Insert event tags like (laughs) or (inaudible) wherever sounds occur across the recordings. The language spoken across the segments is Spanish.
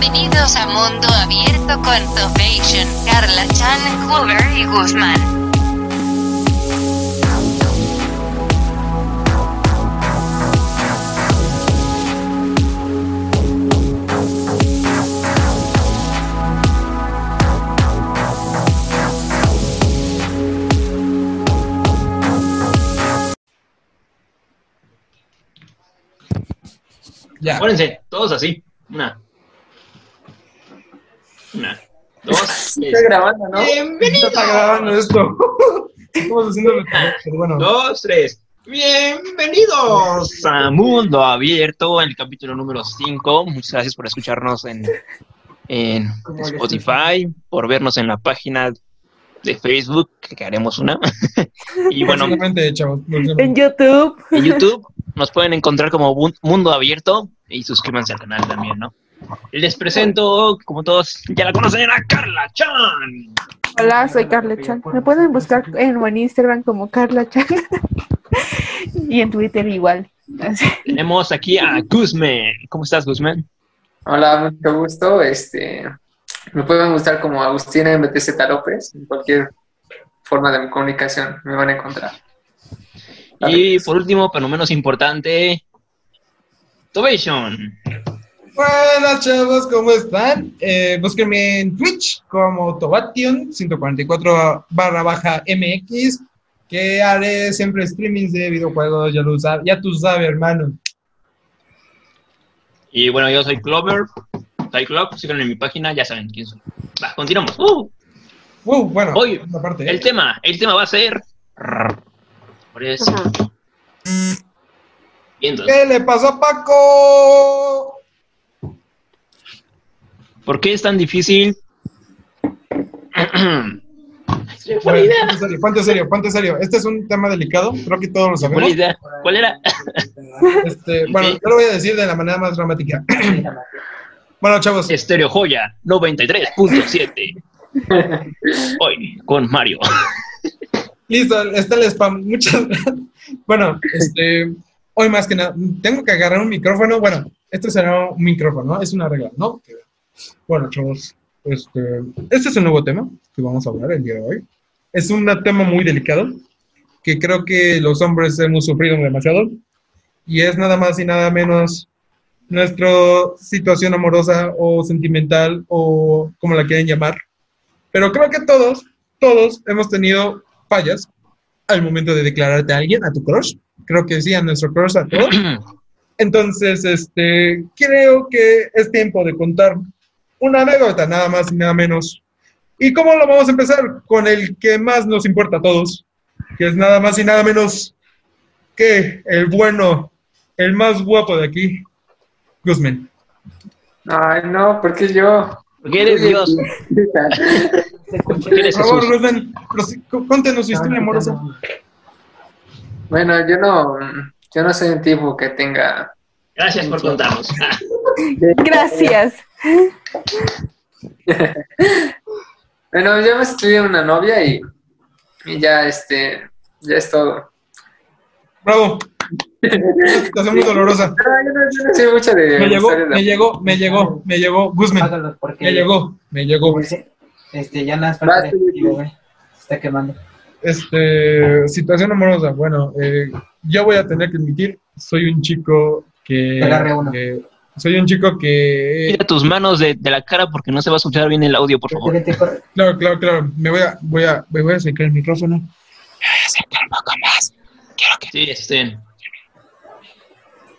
Bienvenidos a Mundo Abierto con Topation, Carla Chan, Hoover y Guzmán. Ya. Pónganse, todos así. Una. Una. Dos. Está grabando, ¿no? Bienvenido. Está grabando esto. (laughs) Estamos pero bueno. Dos, tres. Bienvenidos a Mundo Abierto, el capítulo número 5. Muchas gracias por escucharnos en, en Spotify, por vernos en la página de Facebook, que haremos una. (laughs) y bueno. En YouTube. en YouTube nos pueden encontrar como Mundo Abierto y suscríbanse al canal también, ¿no? Les presento, como todos ya la conocen, a Carla Chan. Hola, soy Carla Chan. Me pueden buscar en, en Instagram como Carla Chan. (laughs) y en Twitter igual. Tenemos aquí a Guzmán. ¿Cómo estás, Guzmán? Hola, mucho gusto. Este, me pueden gustar como Agustina MTZ López. En cualquier forma de comunicación me van a encontrar. Y por último, pero no menos importante, Tobation. Buenas chavos, ¿cómo están? Eh, búsquenme en Twitch como Tobation 144 barra baja MX, que haré siempre streamings de videojuegos, ya lo sabes, ya tú sabes, hermano. Y bueno, yo soy Clover, Ty Club, síganme en mi página, ya saben quién soy. Va, continuamos. Uh, Uh, bueno, esta parte, el ¿eh? tema, el tema va a ser... Por eso. ¿Qué le pasó a Paco? ¿Por qué es tan difícil? Bueno, ponte serio, ponte serio, ponte serio. Este es un tema delicado, creo que todos lo Buena sabemos. idea. ¿Cuál era? (laughs) Este, bueno, yo lo voy a decir de la manera más dramática. (clears throat) Bueno, chavos, Estereo Joya 93.7. Hoy con Mario. listo, está el spam. Muchas gracias. Bueno, este, hoy más que nada, tengo que agarrar un micrófono. Bueno, este será un micrófono, ¿no? Es una regla, ¿no? Que- Bueno, chavos, este, este es el nuevo tema que vamos a hablar el día de hoy. Es un tema muy delicado que creo que los hombres hemos sufrido demasiado y es nada más y nada menos nuestra situación amorosa o sentimental o como la quieren llamar. Pero creo que todos, todos hemos tenido fallas al momento de declararte a alguien, a tu crush. Creo que sí, a nuestro crush, a todos. (clears throat) Entonces, este, creo que es tiempo de contar una anécdota, nada más y nada menos. ¿Y cómo lo vamos a empezar? Con el que más nos importa a todos, que es nada más y nada menos que el bueno, el más guapo de aquí, Guzmán. Ay, no, porque yo. Porque eres Dios. Por favor. Guzmán, cuéntenos su historia amorosa. Bueno, yo no, yo no soy un tipo que tenga. Gracias por contarnos. (laughs) Gracias. (laughs) Bueno, yo me tuve una novia y, y ya, este, ya es todo. Bravo. Una situación muy dolorosa. No, yo no, yo no sé mucho de Me llegó, de me llegó, me llegó, me llegó, Guzmán. Me llegó, me llegó. este, ya nada más. Se está quemando. Este, situación amorosa. Bueno, eh, yo voy a tener que admitir, soy un chico que. Te agarré uno. que- soy un chico que. Quita tus manos de, de la cara porque no se va a escuchar bien el audio, por favor. Claro, claro, claro. Me voy a, voy a, me voy a acercar el micrófono. Me voy a acercar un poco más. Quiero que. Sí, este.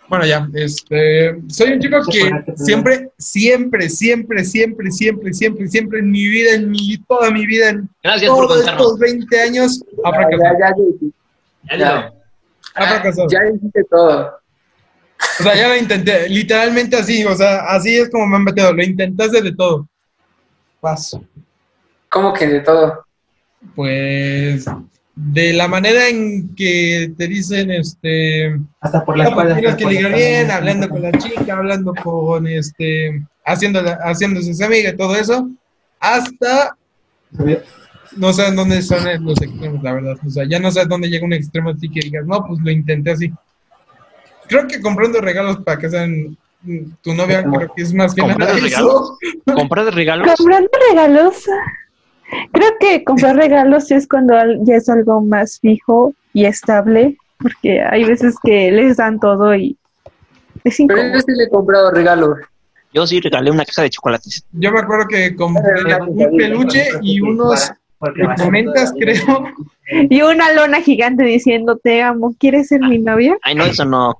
Bueno, ya, este, soy un chico que siempre, siempre, siempre, siempre, siempre, siempre, siempre en mi vida, en mi, toda mi vida, en Gracias por todos contarnos. estos 20 años, ha Ya, fracasado. ya, ya, Ya ya. Ha fracasado. ya hiciste todo. O sea, ya lo intenté, literalmente así, o sea, así es como me han metido, lo intentaste de todo. Paso. ¿Cómo que de todo? Pues, de la manera en que te dicen, este, Hasta por la no, pues, espalda. tienes hasta que ligar bien, hablando con la chica, hablando con, este, haciendo, haciéndose su amiga y todo eso, hasta, no sé en dónde son los extremos, la verdad, o sea, ya no sé a dónde llega un extremo así que digas, no, pues lo intenté así. Creo que comprando regalos para que sean tu novia creo que es más que ¿Comprar nada regalos? eso. ¿Comprar regalos? Comprando regalos. Creo que comprar regalos es cuando al- ya es algo más fijo y estable, porque hay veces que les dan todo y es Pero incómodo. yo sí le he comprado regalos. Yo sí regalé una caja de chocolates. Yo me acuerdo que compré un peluche y unos comentas, creo. Y una lona gigante diciendo te amo, ¿quieres ser mi novia? Ay, no, eso no.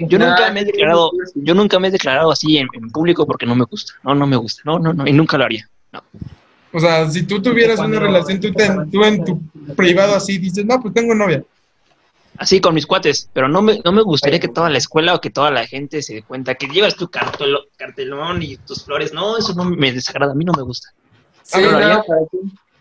Yo Nah, nunca me he declarado, yo nunca me he declarado así en, en público porque no me gusta. No, no me gusta. No, no, no. Y nunca lo haría. O sea, si tú tuvieras una relación, tú, te- tú en tu privado así dices, no, pues tengo novia. Así con mis cuates. Pero no me, no me gustaría que toda la escuela o que toda la gente se dé cuenta que llevas tu cartelón y tus flores. No, eso no me desagrada. A mí no me gusta. Sí, ¿lo no, haría? para ti.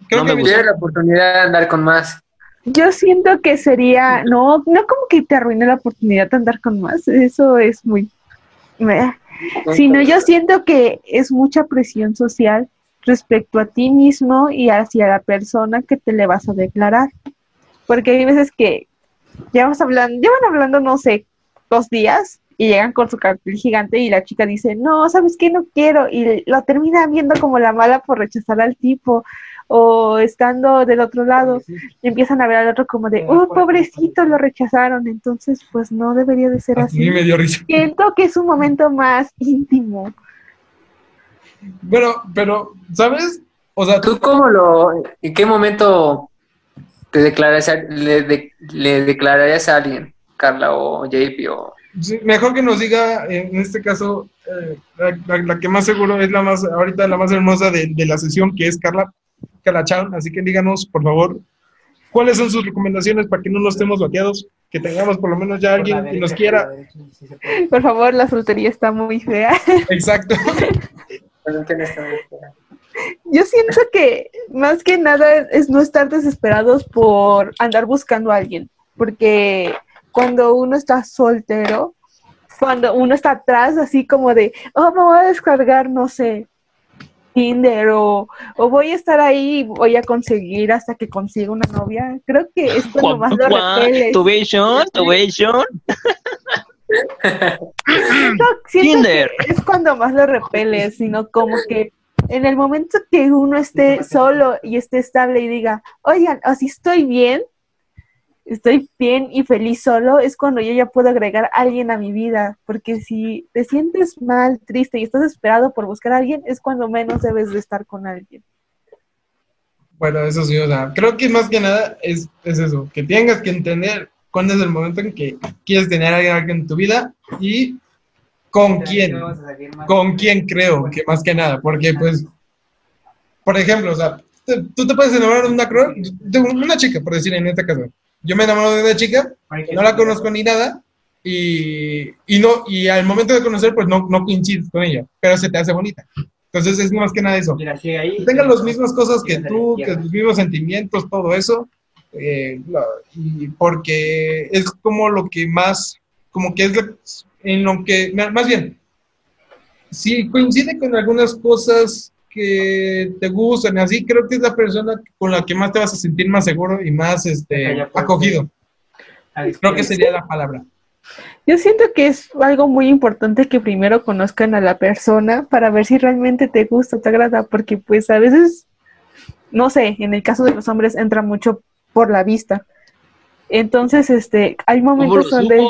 Creo No que me gusta. La oportunidad de andar con más. Yo siento que sería, no, no como que te arruine la oportunidad de andar con más, eso es muy... meh. Sino yo siento que es mucha presión social respecto a ti mismo y hacia la persona que te le vas a declarar. Porque hay veces que llevamos hablando, llevan hablando, no sé, dos días y llegan con su cartel gigante y la chica dice, no, ¿sabes qué? No quiero. Y lo termina viendo como la mala por rechazar al tipo o estando del otro lado y empiezan a ver al otro como de, oh, pobrecito, lo rechazaron. Entonces, pues no debería de ser A mí así. me dio risa. Siento que es un momento más íntimo. Bueno, pero, ¿sabes? O sea, ¿Tú cómo lo, en qué momento te declararías, a- le, de- le declararías a alguien, Carla o JP o... Sí, mejor que nos diga, en este caso, eh, la, la- la que más seguro es la más, ahorita la más hermosa de, de la sesión, que es Carla, Chan. Así que díganos, por favor, cuáles son sus recomendaciones para que no nos estemos bateados, que tengamos por lo menos ya alguien que nos quiera. Por favor, la soltería está muy fea. (laughs) Exacto. Yo siento que más que nada es no estar desesperados por andar buscando a alguien, porque cuando uno está soltero, cuando uno está atrás, así como de, oh, me voy a descargar, no sé, Tinder o, o voy a estar ahí y voy a conseguir hasta que consiga una novia, creo que es cuando más lo repeles. Tubation, tubation. No, siento Tinder. es cuando más lo repeles, sino como que en el momento que uno esté solo y esté estable y diga, oigan, así estoy bien, estoy bien y feliz solo, es cuando yo ya puedo agregar a alguien a mi vida, porque si te sientes mal, triste y estás esperado por buscar a alguien, es cuando menos debes de estar con alguien. Bueno, eso sí, o sea, creo que más que nada es, es eso, que tengas que entender cuándo es el momento en que quieres tener a alguien en tu vida y con quién. con quién creo que más que nada, porque pues, por ejemplo, o sea, te- tú te puedes enamorar de una, de una chica, por decir en este caso. Yo me enamoro de una chica, no la conozco ni nada, y, y no, y al momento de conocer, pues no, no coincides con ella, pero se te hace bonita. Entonces es más que nada eso. Que tengan las mismas cosas que tú, que los mismos sentimientos, todo eso, eh, y porque es como lo que más, como que es lo- en lo que, más bien, si coincide con algunas cosas que te gustan, así creo que es la persona con la que más te vas a sentir más seguro y más este, acogido. Creo que sería la palabra. Yo siento que es algo muy importante que primero conozcan a la persona para ver si realmente te gusta, te agrada, porque pues a veces, no sé, en el caso de los hombres entra mucho por la vista. Entonces, este, hay ¿Cómo lo momentos donde?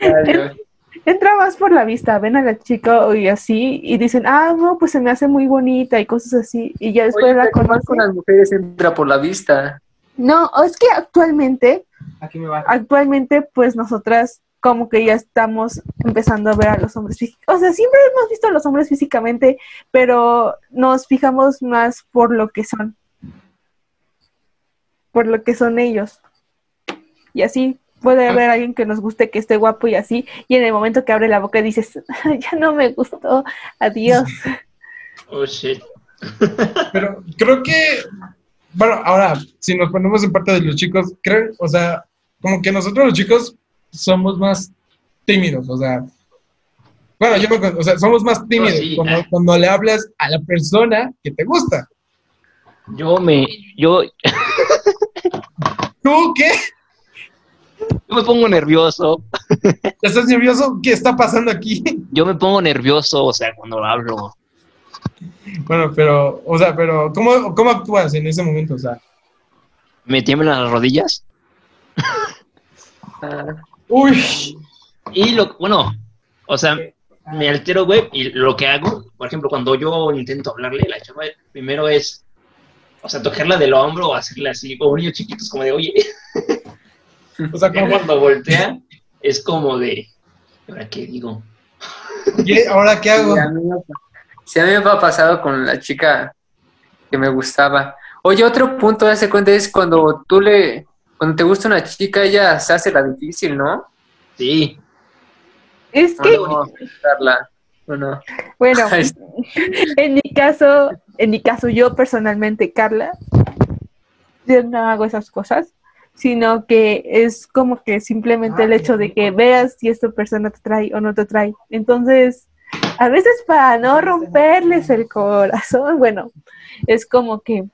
Ah, (laughs) entra más por la vista, ven a la chica y así, y dicen, ah, no, pues se me hace muy bonita y cosas así, y ya después Oye, la conocen. con las mujeres entra por la vista. No, es que actualmente, Aquí me va. actualmente, pues nosotras como que ya estamos empezando a ver a los hombres físicamente. O sea, siempre hemos visto a los hombres físicamente, pero nos fijamos más por lo que son. Por lo que son ellos. Y así puede haber alguien que nos guste, que esté guapo y así, y en el momento que abre la boca dices, ya no me gustó, adiós. (laughs) Oh, shit. (laughs) Pero creo que, bueno, ahora, si nos ponemos en parte de los chicos, creo, o sea, como que nosotros los chicos somos más tímidos, o sea, bueno, yo me, o sea, somos más tímidos sí. cuando, cuando le hablas a la persona que te gusta. Yo me, yo, ¿Tú qué? Yo me pongo nervioso. (laughs) ¿Estás nervioso? ¿Qué está pasando aquí? Yo me pongo nervioso, o sea, cuando hablo. Bueno, pero, o sea, pero, ¿cómo, cómo actúas en ese momento? O sea, Me tiemblan las rodillas. Ah, uy, Y lo, bueno, o sea, me altero, güey, y lo que hago, por ejemplo, cuando yo intento hablarle, la chava, primero es, o sea, tocarla del hombro o hacerle así, como niños chiquitos, como de, oye, (laughs) o sea, ya ¿cómo? cuando voltea, es como de, ¿ahora qué digo? ¿Qué? ¿Ahora qué hago? Sí, a mí me- sí, a mí me ha pasado con la chica que me gustaba. Oye, otro punto de ese cuenta es cuando tú le, cuando te gusta una chica, ella se hace la difícil, ¿no? Sí, Es ¿O que, no? Carla, ¿o no? bueno, (laughs) (laughs) en mi caso, en mi caso, yo personalmente, Carla, yo no hago esas cosas, sino que es como que simplemente el hecho de que veas si esta persona te trae o no te trae. Entonces, a veces para no romperles el corazón, bueno, es como que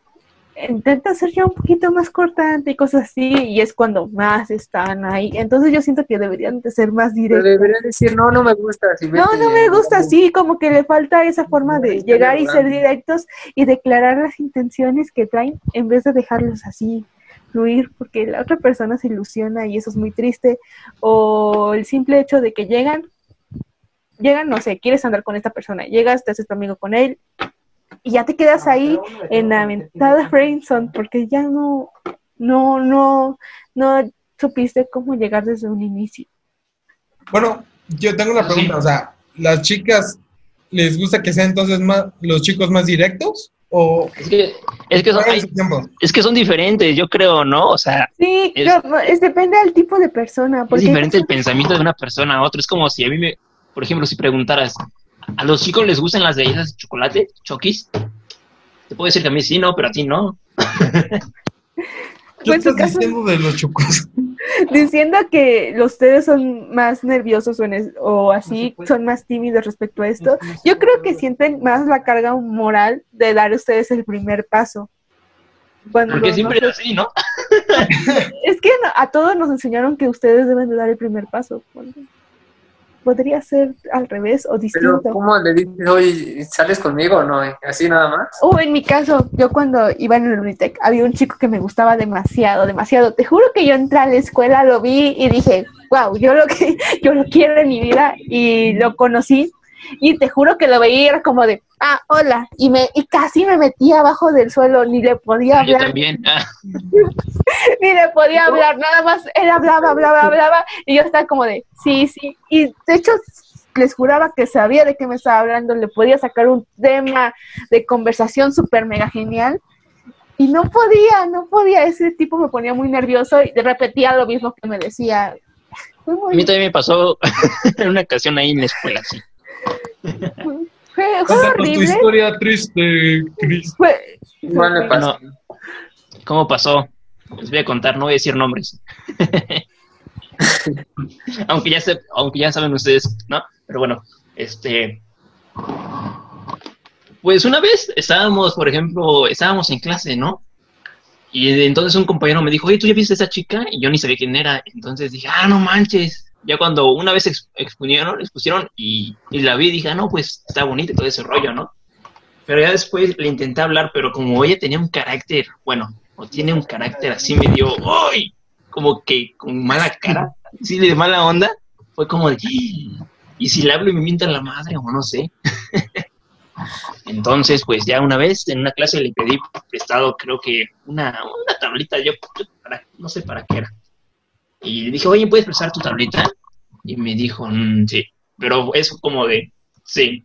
intenta ser ya un poquito más cortante y cosas así, y es cuando más están ahí. Entonces yo siento que deberían de ser más Pero directos. debería decir, no, no me gusta. si No, no me gusta así, como que le falta esa forma de llegar y ser directos y declarar las intenciones que traen en vez de dejarlos así fluir, porque la otra persona se ilusiona y eso es muy triste. O el simple hecho de que llegan, llegan, no sé, quieres andar con esta persona, llegas, te haces tu amigo con él y ya te quedas ahí en la mentada friendzone porque ya no, no, no, no supiste cómo llegar desde un inicio. Bueno, yo tengo una Sí. pregunta, o sea, ¿las chicas les gusta que sean entonces más, los chicos más directos? ¿O es que, es que son, es que son diferentes, yo creo, ¿no? O sea, Sí, Es- no, es, depende del tipo de persona. es Porque diferente el pensamiento de una persona a otra. Es como si a mí me, por ejemplo, si preguntaras, ¿a los chicos les gustan las galletas de chocolate, choquis? Te puedo decir que a mí sí, no, pero a ti no. (laughs) ¿Qué su estás caso- diciendo de los chocos? (laughs) diciendo que los ustedes son más nerviosos o, en es- o así, son más tímidos respecto a esto, yo creo que sienten más la carga moral de dar ustedes el primer paso. Cuando Porque siempre no es así, ¿no? (laughs) Es que a todos nos enseñaron que ustedes deben de dar el primer paso. Podría ser al revés o Pero, distinto. ¿cómo le dices, oye, sales conmigo o no? Así nada más. O en mi caso, yo cuando iba en el Unitec, había un chico que me gustaba demasiado, demasiado. Te juro que yo entré a la escuela, lo vi y dije, wow, yo lo que (laughs) yo lo quiero en mi vida y lo conocí. Y te juro que lo veía y era como de, ah, hola. Y me y casi me metía abajo del suelo, ni le podía Yo hablar, también. Ah, (laughs) ni le podía hablar, nada más él hablaba, hablaba, hablaba, y yo estaba como de, sí, sí, y de hecho les juraba que sabía de qué me estaba hablando, le podía sacar un tema de conversación súper mega genial, y no podía, no podía, ese tipo me ponía muy nervioso y repetía lo mismo que me decía. A mí también me pasó (laughs) en una ocasión ahí en la escuela, sí. Fue, tu historia triste, Chris. fue. ¿Cómo pasó? Les voy a contar, no voy a decir nombres. (laughs) aunque, ya se, aunque ya saben ustedes, ¿no? Pero bueno, este... Pues una vez estábamos, por ejemplo, estábamos en clase, ¿no? Y entonces un compañero me dijo, oye, ¿tú ya viste a esa chica? Y yo ni sabía quién era. Entonces dije, ah, no manches. Ya cuando una vez ex- expusieron, expusieron y, y la vi, dije, ah, no, pues está bonita y todo ese rollo, ¿no? Pero ya después le intenté hablar, pero como ella tenía un carácter, bueno, o tiene un carácter así medio, ¡ay! Como que con mala cara, (laughs) sí, de mala onda, fue como de, "Ah, ¿y si le hablo y me mienta la madre o no sé? (laughs) Entonces, pues ya una vez en una clase le pedí prestado, creo que una, una tablita, yo para, no sé para qué era. Y le dije, oye, ¿puedes prestar tu tablita? Y me dijo, "Mm, sí, pero eso como de, sí.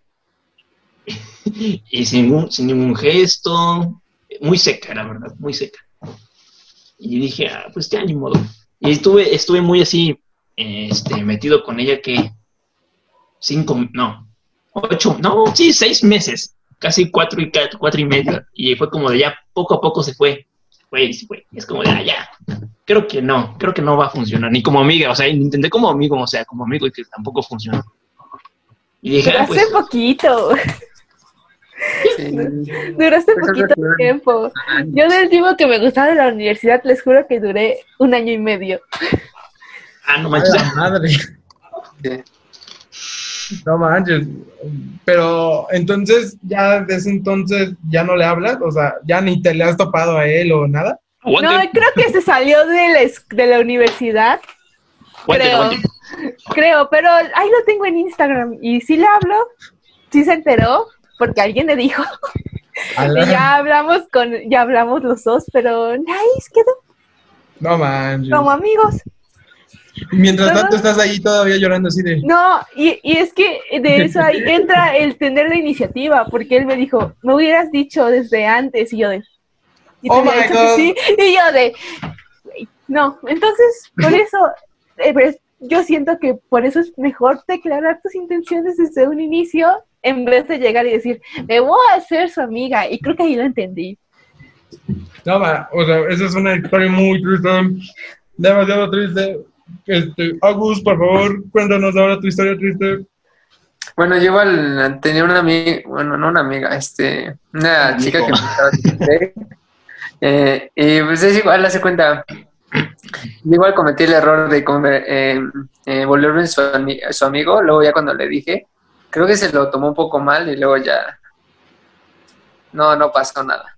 (laughs) y sin ningún, sin ningún gesto, muy seca, la verdad, muy seca. Y dije, ah, pues ya ni. Y estuve, estuve muy así, este, metido con ella que cinco, no, ocho, no, sí, seis meses, casi cuatro y cuatro y medio. Y fue como de ya poco a poco se fue, se fue y se fue. Y es como de, ah, ya, creo que no, creo que no va a funcionar, ni como amiga, o sea, intenté como amigo, o sea, como amigo y que tampoco funcionó. Y dije, ah, hace pues, poquito, Sí. duraste Pues es poquito tiempo. Yo del tipo que me gustaba de la universidad, les juro que duré un año y medio. ah, no manches, madre. (laughs) No manches. Pero entonces, ya desde entonces, ya no le hablas, o sea, ya ni te le has topado a él o nada. No, creo que se salió de la, de la universidad, creo. creo, pero ahí lo tengo en Instagram y sí le hablo, sí se enteró, porque alguien le dijo, y ya hablamos con, ya hablamos los dos, pero nice, quedó No manches. como amigos. Mientras tanto estás ahí todavía llorando así de. No, y, y es que de eso ahí (laughs) entra el tener la iniciativa, porque él me dijo, me hubieras dicho desde antes, y yo de... Y Oh my God. sí, y yo de... "Güey, No, entonces, por eso, eh, yo siento que por eso es mejor declarar tus intenciones desde un inicio, en vez de llegar y decir, me voy a hacer su amiga, y creo que ahí lo entendí. No, ma, o sea, esa es una historia muy triste. Demasiado triste. Este, Agus, por favor, cuéntanos ahora tu historia triste. Bueno, yo igual tenía una amiga, bueno, no una amiga, este, una Amigo. chica que me gustaba bastante. eh, y pues es igual, hace cuenta, yo igual cometí el error de conver- eh, eh, volverme su, ami- su amigo, luego ya cuando le dije, creo que se lo tomó un poco mal y luego ya, no, no pasó nada.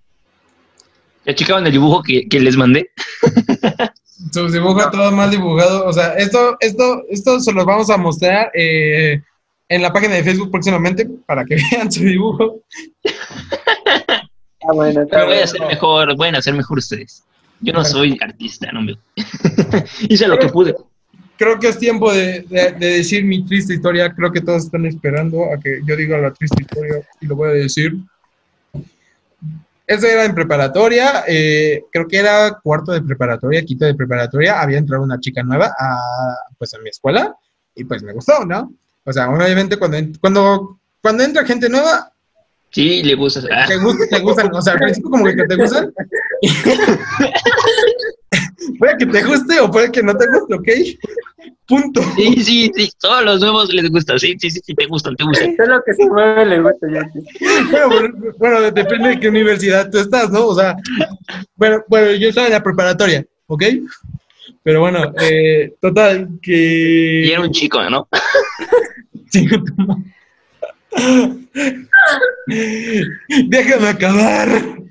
¿Ya checaban el dibujo que, que les mandé? (laughs) Su dibujo No. todo mal dibujado. O sea, esto, esto, esto se los vamos a mostrar eh, en la página de Facebook próximamente para que (laughs) vean su dibujo. Ah, bueno, está Pero voy a hacer mejor, pueden hacer mejor ustedes. Yo no soy artista, no me... (laughs) Hice lo que pude. Creo que es tiempo de, de- de decir mi triste historia. Creo que todos están esperando a que yo diga la triste historia y lo voy a decir. Eso era en preparatoria, eh, creo que era cuarto de preparatoria, quinto de preparatoria, había entrado una chica nueva a, pues, a mi escuela y pues me gustó, ¿no? O sea, obviamente cuando, cuando, cuando entra gente nueva, Sí, le gusta. Ah, te, gust- te gustan, o sea, al principio como que te gustan. (laughs) puede que te guste o puede que no te guste, ¿ok? Punto. sí, sí, sí, todos los nuevos les gusta. Sí, sí, sí, sí, te gustan, te gustan. Todo lo que se mueve le gusta ya. Bueno, bueno, bueno, depende de qué universidad tú estás, ¿no? O sea, bueno, bueno, yo estaba en la preparatoria, ¿ok? Pero bueno, eh, total, que... Y era un chico, ¿no? (laughs) Madre. (laughs) Déjame acabar.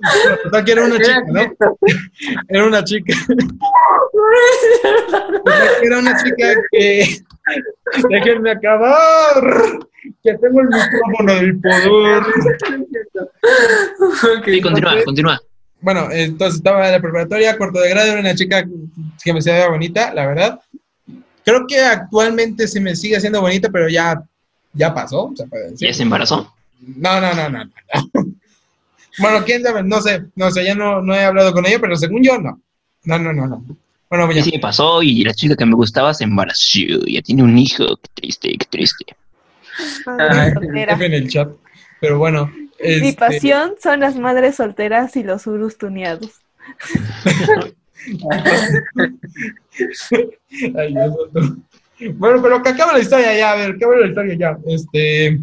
Bueno, Total, (laughs) que era una chica, ¿no? Era una chica. Era una chica que... Déjenme acabar. Que tengo el micrófono del poder. Sí, continúa, continúa. Bueno, entonces estaba en la preparatoria, cuarto de grado, era una chica que me veía bonita, la verdad. Creo que actualmente se me sigue haciendo bonita, pero ya, ya pasó, se puede decir. ¿Ya se embarazó? No, no, no, no. no. Bueno, quién sabe, no sé, no sé, ya no, no he hablado con ella, pero según yo, no. No, no, no, no. Bueno, ya. Sí, sí, pasó y la chica que me gustaba se embarazó. Ya tiene un hijo. Qué triste, qué triste. Madre soltera. En el chat. Pero bueno. Mi este, pasión son las madres solteras y los urus tuneados. (laughs) Ay. Bueno, pero que acabe la historia ya, a ver, que acabe la historia ya. Este,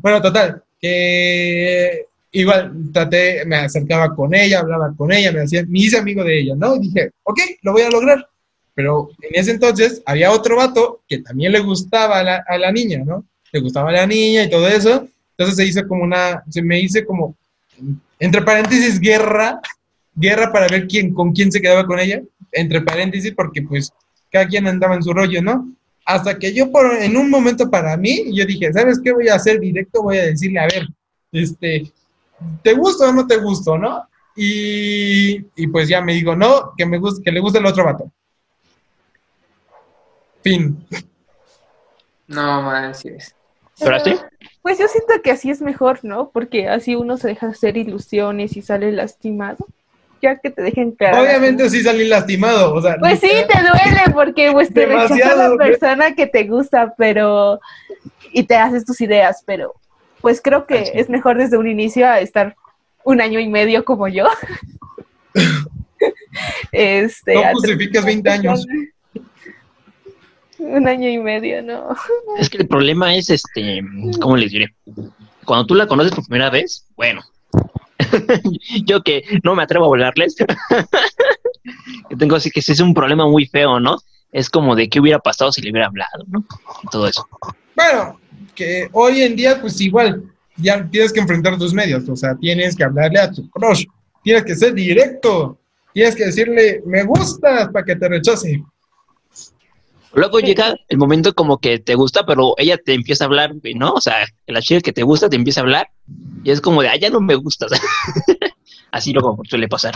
bueno, total, que igual traté, me acercaba con ella, hablaba con ella, me hacía, me hice amigo de ella, ¿no? Y dije, ok, lo voy a lograr. Pero en ese entonces había otro vato que también le gustaba a la, a la niña, ¿no? Le gustaba a la niña y todo eso. Entonces se hizo como una, se me hice como, entre paréntesis, guerra, guerra para ver quién, con quién se quedaba con ella, entre paréntesis, porque pues cada quien andaba en su rollo, ¿no? Hasta que yo por, en un momento para mí, yo dije, ¿sabes qué voy a hacer directo? Voy a decirle, a ver, este, ¿te gusta o no te gusto, no? Y, y pues ya me digo, no, que me gusta, que le gusta el otro vato. Fin. No manches. ¿Esperaste? Pues yo siento que así es mejor, ¿no? Porque así uno se deja hacer ilusiones y sale lastimado. Ya que te dejen claro. Obviamente sí salí lastimado, o sea. Pues sí, te duele porque pues te rechaza la persona que te gusta, pero y te haces tus ideas, pero pues creo que Así. es mejor desde un inicio a estar un año y medio como yo. (laughs) este, No a- justificas 20 años. Un año y medio, no. Es que el problema es, este, ¿cómo les diré? Cuando tú la conoces por primera vez, bueno, (laughs) yo que no me atrevo a hablarles, (laughs) que tengo así que es un problema muy feo, ¿no? es como de qué hubiera pasado si le hubiera hablado, ¿no? Y todo eso. Bueno, que hoy en día, pues igual, ya tienes que enfrentar tus medios, o sea, tienes que hablarle a tu crush, tienes que ser directo, tienes que decirle, me gustas para que te rechace. Luego llega el momento como que te gusta, pero ella te empieza a hablar, ¿no? O sea, la chica que te gusta te empieza a hablar y es como de, ah, ya no me gustas. (laughs) Así luego suele pasar.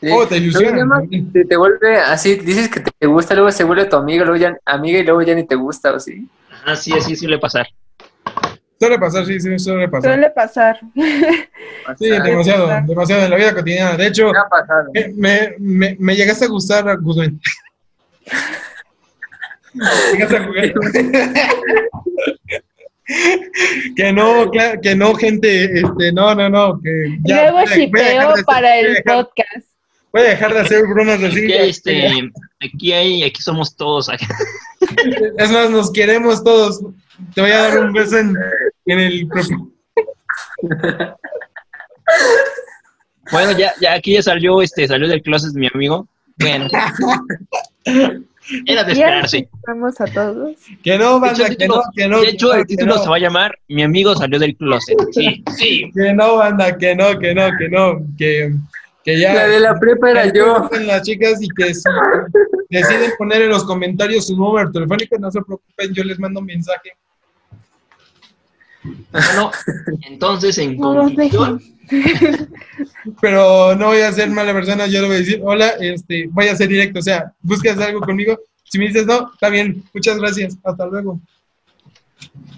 Sí. Oh, te no- te, te vuelve así, dices que te gusta, luego se vuelve tu amiga, luego ya amiga y luego ya ni te gusta, o sí. Ah, sí, así suele pasar. Suele pasar, sí, sí, suele pasar. Suele pasar. (laughs) Sí, demasiado, demasiado en la vida cotidiana. De hecho, Me ha pasado. me, me, me, me llegaste a gustar, Guzmán. (laughs) Llegaste a jugar. que no, que no, gente, este, no, no, no, que ya Luego hacer- para el podcast. Voy a dejar de hacer bromas así. Aquí, este, aquí hay, aquí somos todos. Es más, nos queremos todos. Te voy a dar un beso en, en el propio. Bueno, ya, ya aquí ya salió, este, salió del closet mi amigo. Bueno. Era de esperarse. Vamos a todos. Que no, hecho, banda, que no, que no. de hecho, el título no. se va a llamar Mi amigo salió del closet. Sí, sí. Que no, banda, que no, que no, que no, que, que ya. La de la prepa era yo. las chicas y que si deciden poner en los comentarios su número telefónico, no se preocupen, yo les mando un mensaje. Bueno, entonces, en No conclusión, Pero no voy a ser mala persona, yo le voy a decir, hola, este, voy a ser directo, o sea, buscas algo conmigo. Si me dices no, está bien, muchas gracias, hasta luego.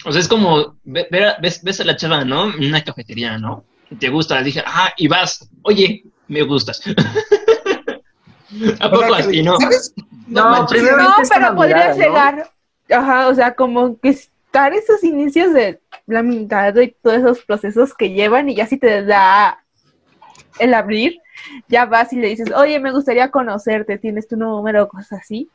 o sea, es como, ve- ver a- ves, ves a la chava, ¿no? En una cafetería, ¿no? Y Te gusta, dije, ah, y vas, oye, me gustas. ¿A O poco así, no? No, primero pero podrías llegar, ajá, o sea, como que estar esos inicios de la mitad y todos esos procesos que llevan y ya si te da el abrir, ya vas y le dices, oye, me gustaría conocerte, tienes tu número, cosas así.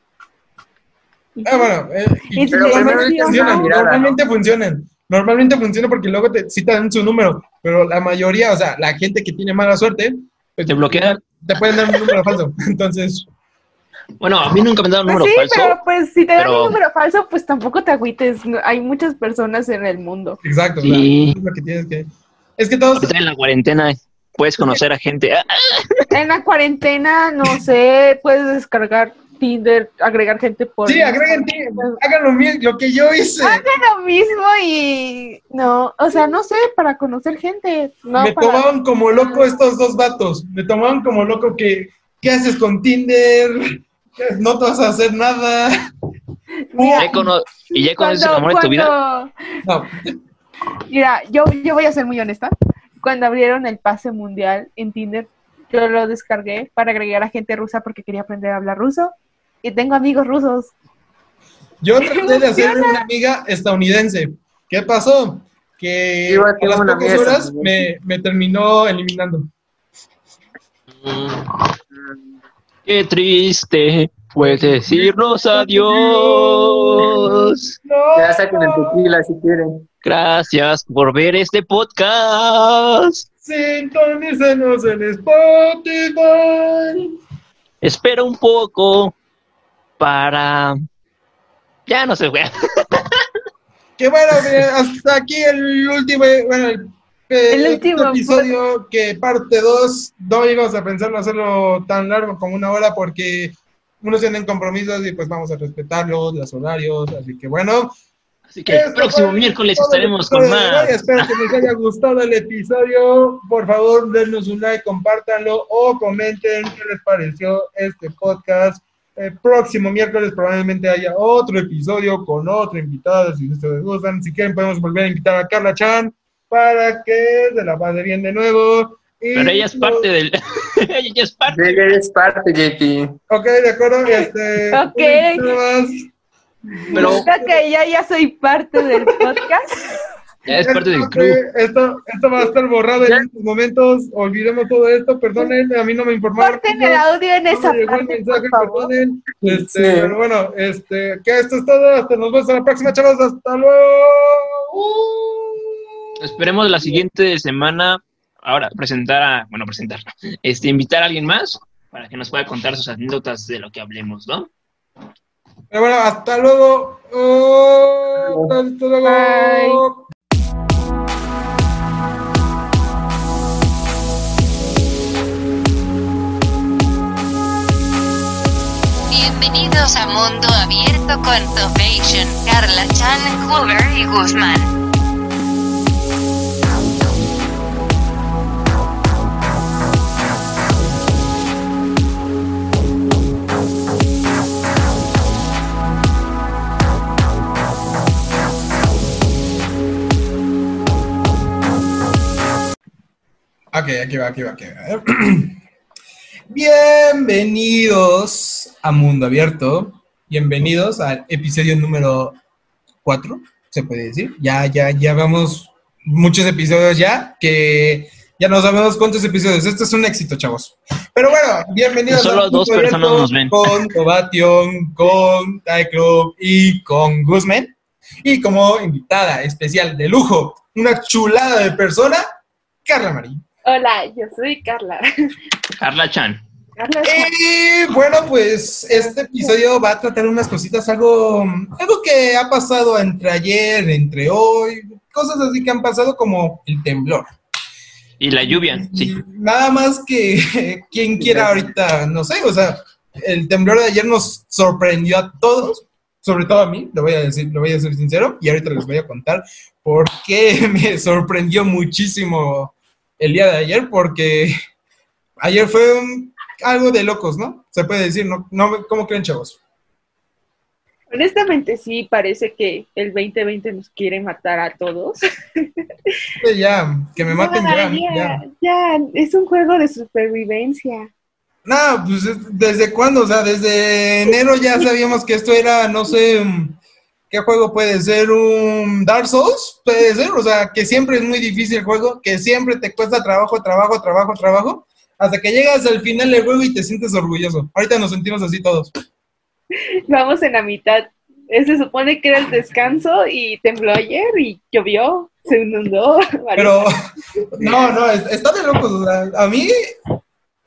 Ah, bueno, eh, y- Y Pero te primero dices, dices funcionan, mirada, normalmente funcionan. Normalmente funciona porque luego te, sí te dan su número, pero la mayoría, o sea, la gente que tiene mala suerte, Te bloquean. Te pueden dar un número falso. (laughs) Entonces, Bueno, a mí nunca me han dado un Pues número sí, falso. pero pues si te dan pero- un número falso, pues tampoco te agüites. Hay muchas personas en el mundo. exacto. Sí. es lo que tienes que. Es que todos. Ahorita en la cuarentena puedes conocer a gente. En la cuarentena, no sé, puedes descargar Tinder, agregar gente por... Sí, agreguen, ti- hagan lo, mi- lo que yo hice. lo mismo y no, o sea, no sé, para conocer gente, no me para- tomaban como loco estos dos vatos. Me tomaban como loco que. ¿Qué haces con Tinder? No te vas a hacer nada. Mira, ya cono- y ya conoces el amor de tu vida. No. Mira, yo, yo voy a ser muy honesta. Cuando abrieron el pase mundial en Tinder, yo lo descargué para agregar a gente rusa porque quería aprender a hablar ruso. Y tengo amigos rusos. Yo (laughs) traté de hacer una amiga estadounidense. ¿Qué pasó? Que Yo a las una pocas horas me, me terminó eliminando. Mm, Qué triste fue decirnos adiós. Ya saquen el tequila si quieren. Gracias por ver este podcast. Sintonícenos en Spotify. Espera un poco para... Ya no sé, güey. Que bueno, hasta aquí el último, bueno, el, El el último, episodio que parte 2. No íbamos a pensar en hacerlo tan largo como una hora porque unos tienen compromisos y pues vamos a respetarlos, los horarios. Así que bueno. Así que el próximo miércoles estaremos con más. Espero que les haya gustado el episodio. Por favor, denos un like, compártanlo o comenten qué les pareció este podcast. El próximo miércoles probablemente haya otro episodio con otro invitado, si ustedes gustan. Si quieren, podemos volver a invitar a Carla Chan para que se la pase bien de nuevo. Y Pero ella es parte del... (laughs) ella es parte. Ya eres parte, JP. Ok, de acuerdo. Este, Ok. Pero Creo que ya, ya soy parte del podcast. Ya es parte del Ok, club. Esto, esto va a estar borrado en estos momentos. Olvidemos todo esto. Perdonen, a mí no me informaron. Corten el audio en No esa me parte, mensaje, por favor. perdonen. Este, Sí. Pero bueno, este, que esto es todo. Hasta nos vemos en la próxima, chavos. Hasta luego. Uh. Esperemos la siguiente semana, ahora, presentar a, bueno, presentar, este, invitar a alguien más para que nos pueda contar sus anécdotas de lo que hablemos, ¿no? Pero bueno, hasta luego. Oh, hasta luego. Bienvenidos a Mundo Abierto con Topation, Carla Chan, Clover y Guzmán. Ok, aquí va, aquí va, aquí va. (clears throat) Bienvenidos a Mundo Abierto. Bienvenidos al episodio número 4, se puede decir. Ya, ya, ya vamos muchos episodios ya, que ya no sabemos cuántos episodios. Esto es un éxito, chavos. Pero bueno, bienvenidos Solo a dos personas Abierto nos ven. Con Tobation, con Club y con Guzmán. Y como invitada especial de lujo, una chulada de persona, Carla Marín. Hola, yo soy Carla. Carla Chan. Carla, Y bueno, pues este episodio va a tratar unas cositas, algo, algo que ha pasado entre ayer, entre hoy, cosas así que han pasado como el temblor. Y la lluvia, sí. Nada más que (laughs) quien quiera ahorita, no sé, o sea, el temblor de ayer nos sorprendió a todos, sobre todo a mí, lo voy a decir, lo voy a ser sincero, y ahorita les voy a contar por qué (laughs) me sorprendió muchísimo el día de ayer, porque (laughs) ayer fue un- algo de locos, ¿no? Se puede decir, ¿no? no ¿Cómo creen, chavos? honestamente sí, parece que el 2020 nos quiere matar a todos. (laughs) Ya, que me maten ya, ya, ya. ya, es un juego de supervivencia. No, pues es- desde cuándo, o sea, desde enero ya sabíamos que esto era, no sé, ¿qué juego puede ser? ¿Un Dark Souls? Puede ser, o sea, que siempre es muy difícil el juego, que siempre te cuesta trabajo, trabajo, trabajo, trabajo, hasta que llegas al final del juego y te sientes orgulloso. Ahorita nos sentimos así todos. (laughs) Vamos en la mitad. Eh, Se supone que era el descanso y tembló ayer y llovió, se inundó. (laughs) Pero, (laughs) no, no, es- está de locos, o sea, a mí,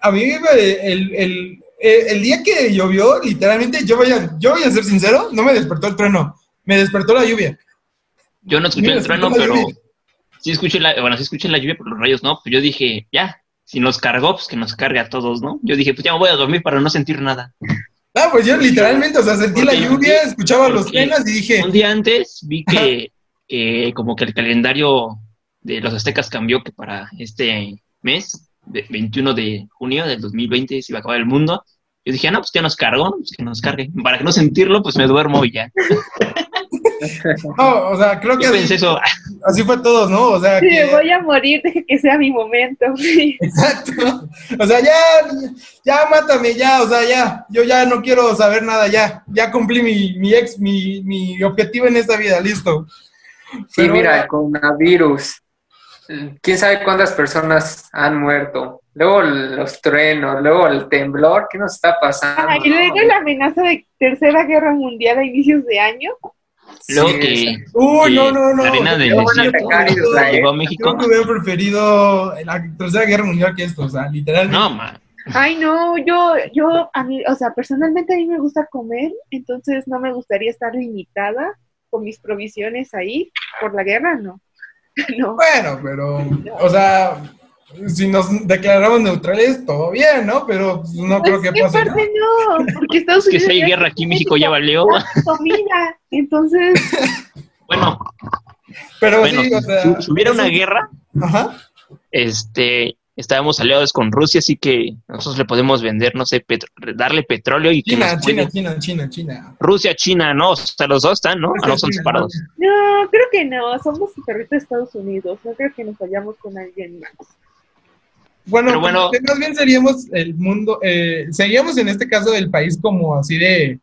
a mí el, el, el, el día que llovió, literalmente, yo voy, a, yo voy a ser sincero, no me despertó el trueno, me despertó la lluvia. Yo no escuché el trueno, pero lluvia. sí escuché la, bueno, sí escuché la lluvia por los rayos, ¿no? Pues yo dije, ya, si nos cargó, pues que nos cargue a todos, ¿no? Yo dije, pues ya me voy a dormir para no sentir nada. Ah, pues yo literalmente, o sea, sentí la lluvia, escuchaba los penas y dije, Un día antes vi (laughs) que, que como que el calendario de los aztecas cambió, que para este mes, de 21 de junio del 2020, se iba a acabar el mundo. Yo dije, ah, no, pues ya nos cargó, pues que nos cargue. Para que no sentirlo, pues me duermo y ya. (laughs) no, (laughs) o sea, creo que pensé eso, así fue todos, ¿no? O sea, Sí, que, voy a morir, deje que sea mi momento. (laughs) exacto, o sea, ya, ya mátame, ya, o sea, ya, yo ya no quiero saber nada, ya, ya cumplí mi, mi ex, mi, mi objetivo en esta vida, listo. Sí, Pero- mira, el coronavirus. ¿Quién sabe cuántas personas han muerto? Luego los truenos, luego el temblor, ¿qué nos está pasando? Ah, y luego la amenaza de tercera guerra mundial a inicios de año. Luego Sí, que, Uy, que no, no, no. la reina del desierto llegó a Creo México. que hubiera preferido la Tercera Guerra Mundial que esto, o sea, literalmente. No, man. Ay, no, yo, yo, a mí, o sea, personalmente a mí me gusta comer, entonces no me gustaría estar limitada con mis provisiones ahí por la guerra, no. No. Bueno, pero, o sea, si nos declaramos neutrales, todo bien, ¿no? Pero pues, no creo Pues, que ¿qué pase. ¿no? parte no? Porque Estados (laughs) Que Unidos. si hay guerra aquí, México ya valió. comida. Entonces, (laughs) Bueno, Pero bueno, sí, o sea. si, si hubiera una guerra, Ajá. este, estábamos aliados con Rusia, así que nosotros le podemos vender, no sé, petro- darle petróleo y que China, nos China. China, China, China. Rusia, China, ¿no? O sea, los dos están, ¿no? No son China, separados. no, creo que no. Somos el territorio de Estados Unidos. No creo que nos vayamos con alguien más. Bueno, Pero bueno- pues, más bien seríamos el mundo, eh, seríamos en este caso el país como así de,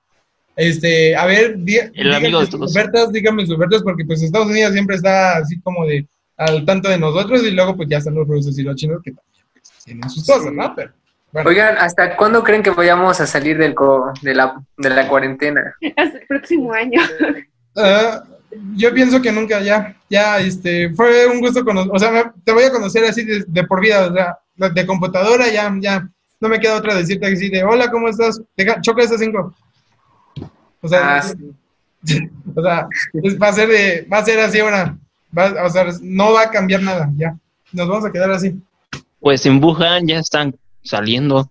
este, a ver, di- díganme amigo de sus todos. ofertas, díganme sus ofertas, porque pues Estados Unidos siempre está así como de al tanto de nosotros y luego pues ya están los rusos y los chinos que también pues, tienen sus cosas, ¿no? Pero, bueno, Oigan, ¿hasta cuándo creen que vayamos a salir del co- de, la, de la cuarentena? (laughs) Hasta el próximo año. ah, yo pienso que nunca ya, ya, este, fue un gusto conocer, o sea, me- te voy a conocer así de, de por vida, o sea, de computadora ya, ya, no me queda otra decirte así de, hola, ¿cómo estás? Deja, choca esas cinco. O sea, Ah, sí. (laughs) o sea, es- va a ser de, va a ser así ahora. Va- o sea, no va a cambiar nada, ya. Nos vamos a quedar así. Pues en Wuhan ya están saliendo.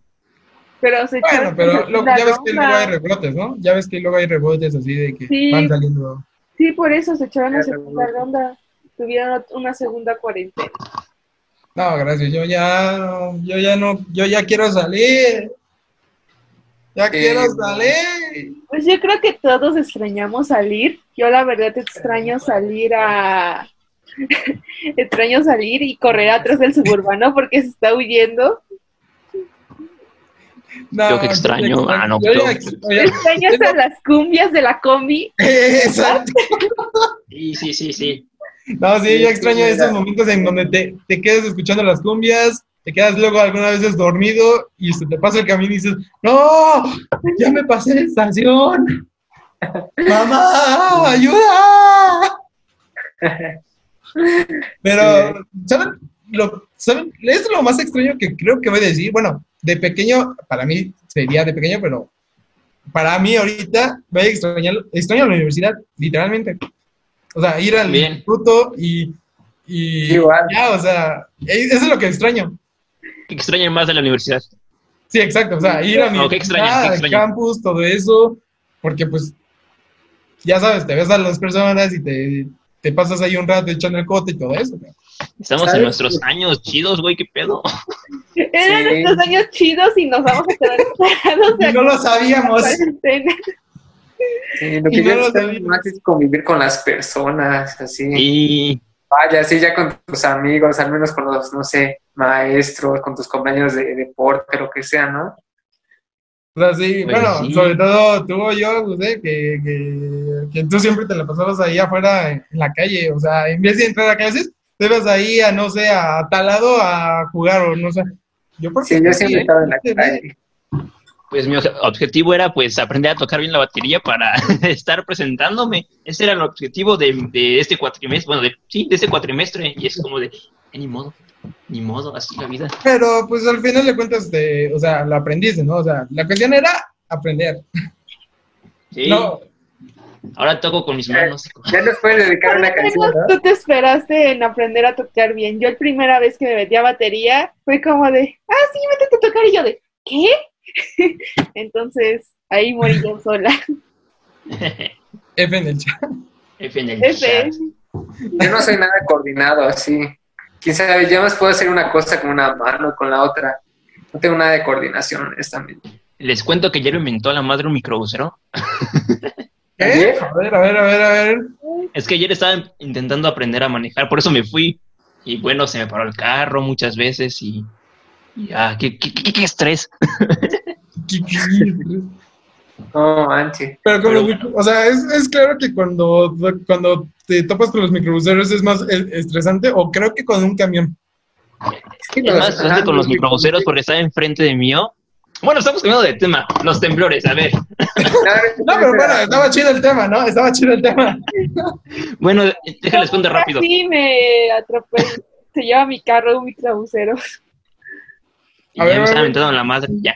Pero se Bueno, echaron pero luego, ya ves que luego hay rebrotes, ¿no? Ya ves que luego hay rebotes así de que Sí. van saliendo. Sí, por eso se echaron la segunda ronda. Tuvieron una segunda cuarentena. No, gracias. Yo ya, yo ya no, yo ya quiero salir. Ya quiero salir. Pues yo creo que todos extrañamos salir. Yo la verdad extraño salir a... (laughs) extraño salir y correr atrás del suburbano porque se está huyendo. No, Yo que extraño. ya Ah, no, yo yo ya- Extraño hasta las cumbias de la combi. (laughs) Exacto. Sí, sí, sí, sí. (laughs) No, sí, yo extraño Sí, esos momentos en donde te, te quedas escuchando las cumbias, te quedas luego algunas veces dormido y se te pasa el camino y dices, ¡No! ¡Ya me pasé de estación! (laughs) ¡Mamá! ¡Ayuda! (laughs) Pero, ¿saben? Lo, ¿saben? Es lo más extraño que creo que voy a decir. Bueno, de pequeño, para mí sería de pequeño, pero para mí ahorita voy a extrañar, extraño la universidad, literalmente. O sea, ir al Bien. instituto y, y Igual. ya, o sea, e- eso es lo que extraño. ¿Qué extrañan más de la universidad? Sí, exacto, o sea, ir a mi No, campus, todo eso, porque pues, ya sabes, te ves a las personas y te, te pasas ahí un rato echando el cote y todo eso. ¿no? Estamos ¿Sabes? en nuestros años chidos, güey, qué pedo. (laughs) Eran Sí. nuestros años chidos y nos vamos a quedar (laughs) no lo sabíamos. Sí, lo Y que no yo sabía. más es convivir con las personas, así. Y Vaya, sí, ya con tus amigos, al menos con los, no sé, maestros, con tus compañeros de deporte, lo que sea, ¿no? O sea, sí, Pues bueno, sí. sobre todo tú o yo, José, que, que, que tú siempre te la pasabas ahí afuera en, en la calle, o sea, en vez de entrar a clases, te ibas ahí a, no sé, a tal lado a jugar o no sé. Yo porque Sí, yo siempre estaba en la calle. Pues mi obje- objetivo era pues aprender a tocar bien la batería para (laughs) estar presentándome. Ese era el objetivo de, de este cuatrimestre, bueno, de, sí, de este cuatrimestre. Y es como de, "Eh, ni modo, ni modo, así la vida. Pero pues al final de cuentas, te, o sea, lo aprendiste, ¿no? O sea, la cuestión era aprender. Sí, No, ahora toco con mis manos. Ya nos puedes dedicar una canción, ¿no? tú te esperaste en aprender a tocar bien. Yo la primera vez que me metí a batería fue como de, ah, sí, métete a tocar. Y yo de, ¿qué? (laughs) Entonces, ahí morí yo sola. F en el chat. F en el F. chat. Yo no soy nada coordinado, así. Quién sabe, yo más puedo hacer una cosa con una mano, con la otra. No tengo nada de coordinación, honestamente. Les cuento que lo inventó la madre un microbusero. ¿Qué? A ver, a ver, a ver, a ver. Es que ayer estaba intentando aprender a manejar, por eso me fui. Y bueno, se me paró el carro muchas veces y. y, ah, qué, qué, qué- qué estrés. (laughs) ¿Qué- (laughs) qué- No, manche. Pero con Pero los micro- o sea, es, es claro que cuando, cuando te topas con los microbuseros es más eh, estresante, o creo que con un camión. Es que más estresante con los microbuseros porque está enfrente de mío. Bueno, estamos cambiando de tema. Los temblores, a ver. No, pero bueno, estaba chido el tema, ¿no? Estaba chido el tema. (laughs) Bueno, déjales cuento rápido. Sí, me atropelló. Se lleva mi carro un microbusero. Y A ya ver, me ver. aventando la madre, ya.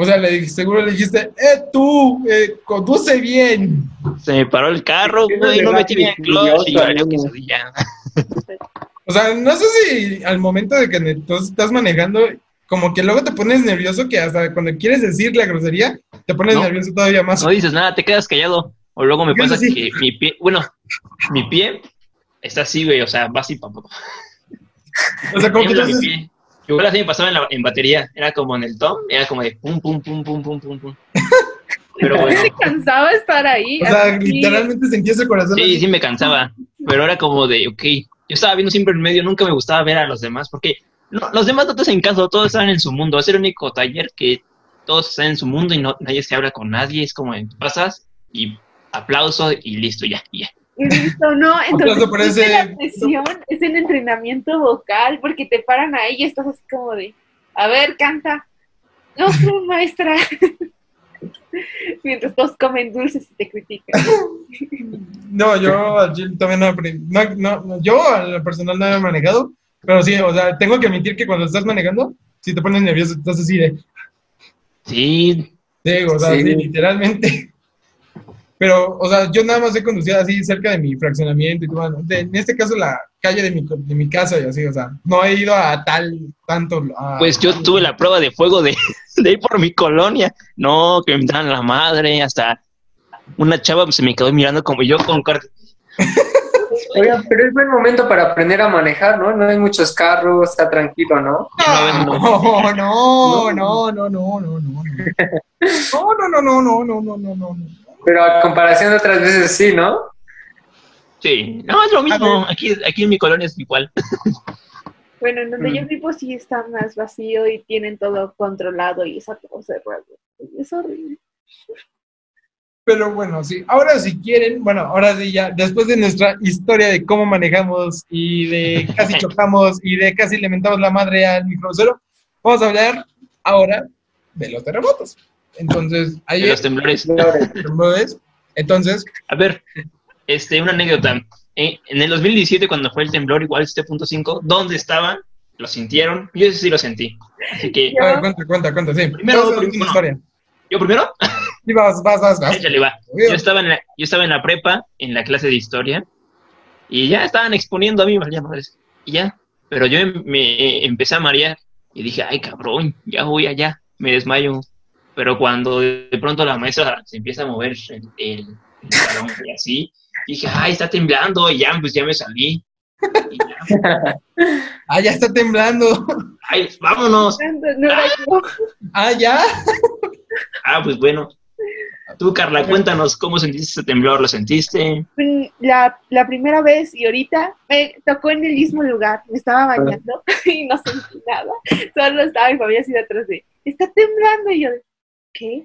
O sea, le dij- seguro le dijiste, eh, tú, eh, conduce bien. Se me paró el carro, güey, no de metí bien el rápido y clutch y valió amigo. quesadilla. O sea, no sé si al momento de que tú estás manejando, como que luego te pones nervioso, que hasta cuando quieres decir la grosería, te pones No. nervioso todavía más. No dices nada, te quedas callado. O luego me Yo pasa que mi pie, bueno, mi pie está así, güey, o sea, va así, papá. O sea, como que entonces. Igual así me pasaba en, la, en batería. Era como en el tom, era como de pum, pum, pum, pum, pum, pum, pum. (laughs) Pero bueno, Me cansaba estar ahí. o sea, así. literalmente sentías el corazón. sí, así. sí me cansaba. Pero era como de, ok, yo estaba viendo siempre en medio, nunca me gustaba ver a los demás, porque no, los demás no te hacen caso, todos están en su mundo. Es el único taller que todos están en su mundo y no, nadie se habla con nadie. Es como, pasas y aplauso y listo, ya, ya. Y listo, no, entonces es la presión, es el entrenamiento vocal, porque te paran ahí y estás así como de, a ver, canta. No, sí, maestra. (laughs) Mientras todos comen dulces y te critican. No, yo al también no aprendí. No, no, no, yo al personal no he manejado, pero sí, o sea, tengo que admitir que cuando estás manejando, si te pones nervioso, estás así de, Sí, sí, o sea, Sí. sí, literalmente. Pero, o sea, yo nada más he conducido así cerca de mi fraccionamiento y todo, de- en este caso la calle de mi, co- de mi casa y así, o sea, no he ido a tal, tanto. a- Pues yo tuve la prueba de fuego de, (laughs) de ir por mi colonia. No, que me dan la madre, hasta una chava se me quedó mirando como yo con Oigan, pero es buen momento para aprender a manejar, ¿no? No hay muchos carros, está tranquilo, ¿no? No, no, no, no, no, no, no, no, no. (laughs) No, no, no, no, no, no, no, no, no, no. Pero a comparación de otras veces sí, ¿no? Sí, no, es lo mismo. Aquí, aquí en mi colonia es igual. Bueno, en donde Mm. yo vivo sí está más vacío y tienen todo controlado y está todo cerrado. Es horrible. Pero bueno, sí. Ahora si quieren, bueno, ahora sí ya, después de nuestra historia de cómo manejamos y de casi (laughs) chocamos y de casi le mentamos la madre al microcero, vamos a hablar ahora de los terremotos. Entonces, De ayer, los temblores. temblores, entonces, A ver, este, una anécdota. Eh, en el 2017, cuando fue el temblor, igual 7.5, ¿dónde estaban? ¿Lo sintieron? Yo sí lo sentí. Así que, a ver, cuenta, cuenta, cuenta, sí. Primero, primero. historia. ¿yo primero? Sí, vas, vas, vas, vas. Échale, va. Yo estaba, en la, yo estaba en la prepa, en la clase de historia, y ya estaban exponiendo a mí, valía madres. Y ya, pero yo em- me empecé a marear y dije, ay cabrón, ya voy allá, me desmayo. Pero cuando de pronto la maestra se empieza a mover el, el, el salón y así, dije, ay, está temblando, y ya, pues ya me salí. Y ya, (laughs) Ah, ya está temblando. ay, vámonos. No. Ah, ya. Ah, pues bueno. Tú, Carla, cuéntanos cómo sentiste ese temblor, ¿lo sentiste? La, la primera vez y ahorita me tocó en el mismo lugar. Me estaba bañando (laughs) y no sentí nada. Solo estaba mi familia así detrás de, está temblando. Y yo, de, ¿qué?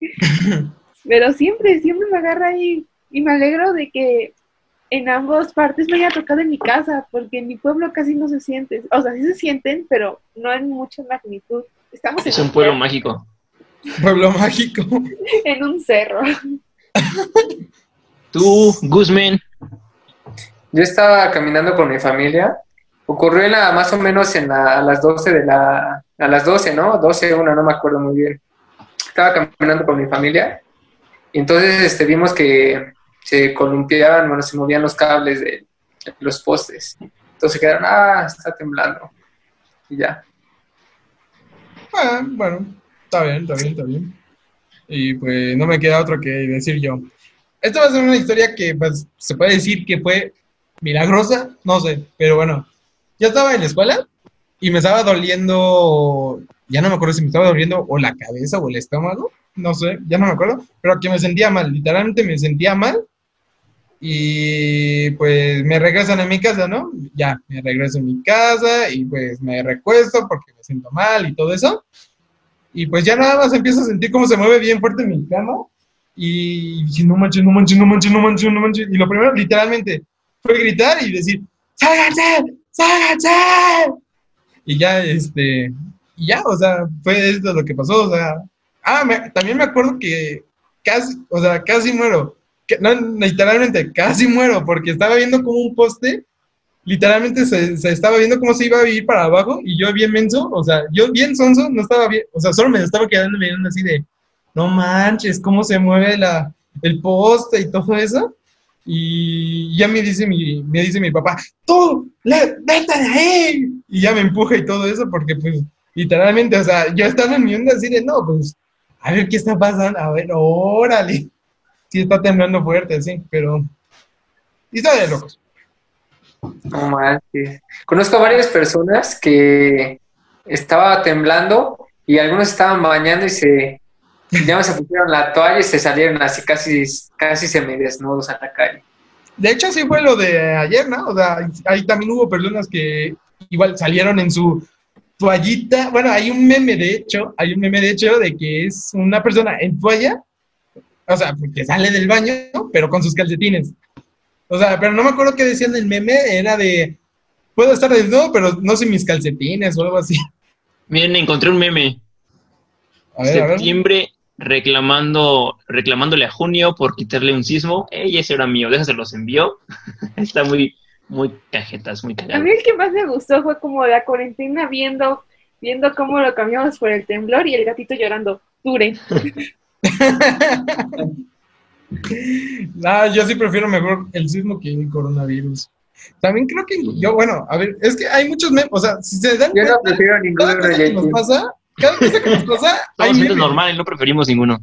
(laughs) Pero siempre, siempre me agarra ahí y me alegro de que en ambas partes me haya tocado en mi casa, porque en mi pueblo casi no se siente. O sea, sí se sienten, pero no en mucha magnitud. Estamos en Es un (laughs) pueblo mágico. Pueblo (laughs) mágico. en un cerro. Tú, Guzmán, Yo estaba caminando con mi familia. Ocurrió en la, más o menos en la- a las 12 de la... A las 12, ¿no? 12, una, no me acuerdo muy bien. Estaba caminando con mi familia. Y entonces este, vimos que se columpiaban, bueno, se movían los cables de, de los postes. Entonces quedaron, ah, está temblando. Y ya. Ah, bueno, está bien, está bien, está bien. Y pues no me queda otro que decir yo. Esta va a ser una historia que pues, se puede decir que fue milagrosa, no sé, pero bueno, yo estaba en la escuela y me estaba doliendo, ya no me acuerdo si me estaba doliendo o la cabeza o el estómago, no sé, ya no me acuerdo, pero que me sentía mal, literalmente me sentía mal y pues me regresan a mi casa, ¿no? Ya, me regreso a mi casa y pues me recuesto porque me siento mal y todo eso. Y pues ya nada más empiezo a sentir cómo se mueve bien fuerte mi cama y dije, no manches, no manches, no manches, no manches, no manches. Y lo primero, literalmente, fue gritar y decir, ¡sálganse! ¡sálganse! Y ya, este, y ya, o sea, fue esto lo que pasó, o sea, ah, me- también me acuerdo que casi, o sea, casi muero, que, no, literalmente, casi muero, porque estaba viendo como un poste, literalmente se, se estaba viendo cómo se iba a ir para abajo, y yo bien menso, o sea, yo bien sonso, no estaba bien, o sea, solo me estaba quedando mirando así de, no manches, cómo se mueve la, el poste y todo eso, y ya me dice mi, me dice mi papá, tú, le- vete de ahí, y ya me empuja y todo eso, porque pues, literalmente, o sea, yo estaba en mi onda así de, no, pues, a ver qué está pasando, a ver, órale, sí está temblando fuerte, sí, pero, y está de locos. No. Conozco a varias personas que estaba temblando y algunos estaban bañando y se ya se pusieron la toalla y se salieron así casi casi semidesnudos a la calle. De hecho, sí fue lo de ayer, ¿no? O sea, ahí también hubo personas que igual salieron en su toallita. Bueno, hay un meme, de hecho, hay un meme, de hecho, de que es una persona en toalla, o sea, que sale del baño, pero con sus calcetines. O sea, pero no me acuerdo qué decían el meme, era de, puedo estar desnudo, pero no sé mis calcetines o algo así. miren, encontré un meme. A ver, a ver. Septiembre reclamando, reclamándole a junio por quitarle un sismo. Ey, ese era mío, déjase los envió. (laughs) Está muy, muy cajetas, muy A cagado. mí el que más me gustó fue como la cuarentena viendo, viendo cómo lo cambiamos por el temblor y el gatito llorando. Dure. (laughs) Ah, yo sí prefiero mejor el sismo que el coronavirus. También creo que yo, bueno, a ver, es que hay muchos memes, o sea, si se dan Yo no cuenta, prefiero ninguno cada cosa que nos pasa, cada cosa que nos pasa, (laughs) hay memes. normal y no preferimos ninguno.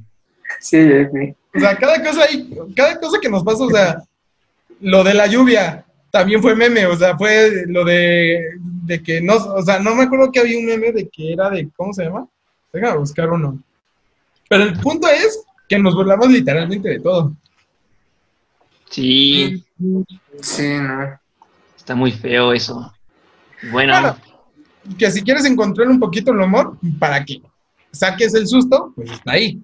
Sí, sí. O sea, cada cosa hay, cada cosa que nos pasa, o sea, lo de la lluvia también fue meme, o sea, fue lo de, de que no, o sea, no me acuerdo que había un meme de que era de, ¿cómo se llama? Déjame buscar uno. Pero el punto es que nos burlamos literalmente de todo. Sí, Sí, no. está muy feo eso. Bueno, Bueno, que si quieres encontrar un poquito el humor, para que saques el susto, pues está ahí.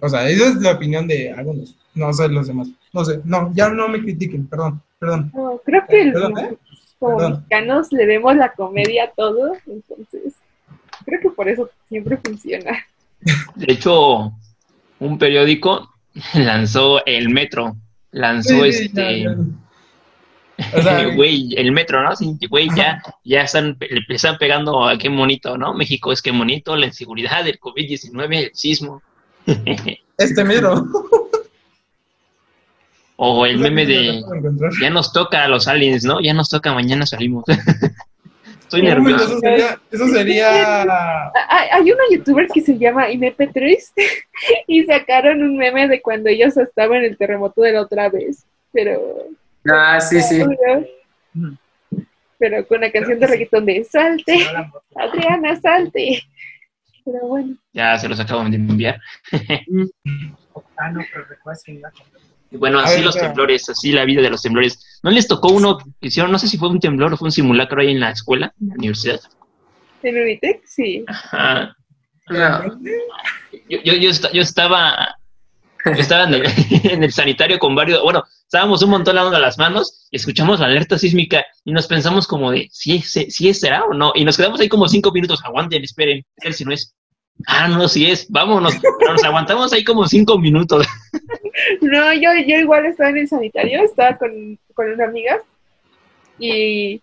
O sea, esa es la opinión de algunos, no sé los demás. No sé, no, ya no me critiquen, perdón, perdón. No, creo que Perdón, los- ¿eh? como Perdón. mexicanos le vemos la comedia a todo, entonces creo que por eso siempre funciona. de hecho, un periódico (laughs) lanzó el metro. Lanzó Sí, este. ya, ya. O sea, (laughs) Güey, el metro, ¿no? Güey, ya, ya están, le están pegando a qué bonito, ¿no? México es que bonito, la inseguridad, el COVID-19, el sismo. (laughs) este mero. O el meme de, ya nos toca a los aliens, ¿no? Ya nos toca, mañana salimos. (laughs) Estoy Sí, nervioso. Eso sería, eso sería Hay, hay una youtuber que se llama MP3 (laughs) y sacaron un meme de cuando ellos estaban en el terremoto de la otra vez, pero Ah, sí, sí. pero con la canción de reggaetón de Salte, Adriana, salte. Pero bueno, Ya se los acaban de enviar. (laughs) Ah, no, pero recuerda que iba a comprar. Bueno, así ver, los temblores, así la vida de los temblores. ¿No les tocó uno que hicieron, no sé si fue un temblor o fue un simulacro ahí en la escuela, en la universidad? en Unitec, sí. Ajá. No. Yo, yo, yo, esta- yo estaba, yo estaba en el, (laughs) en el sanitario con varios, bueno, estábamos un montón lavando las manos y escuchamos la alerta sísmica y nos pensamos como de, ¿sí, sí, sí es, será o no? Y nos quedamos ahí como cinco minutos, aguanten, esperen, ¿qué tal si no es? Ah, no, sí es, vámonos, pero nos aguantamos ahí como cinco minutos. (laughs) No, yo, yo igual estaba en el sanitario, estaba con, con una amiga y,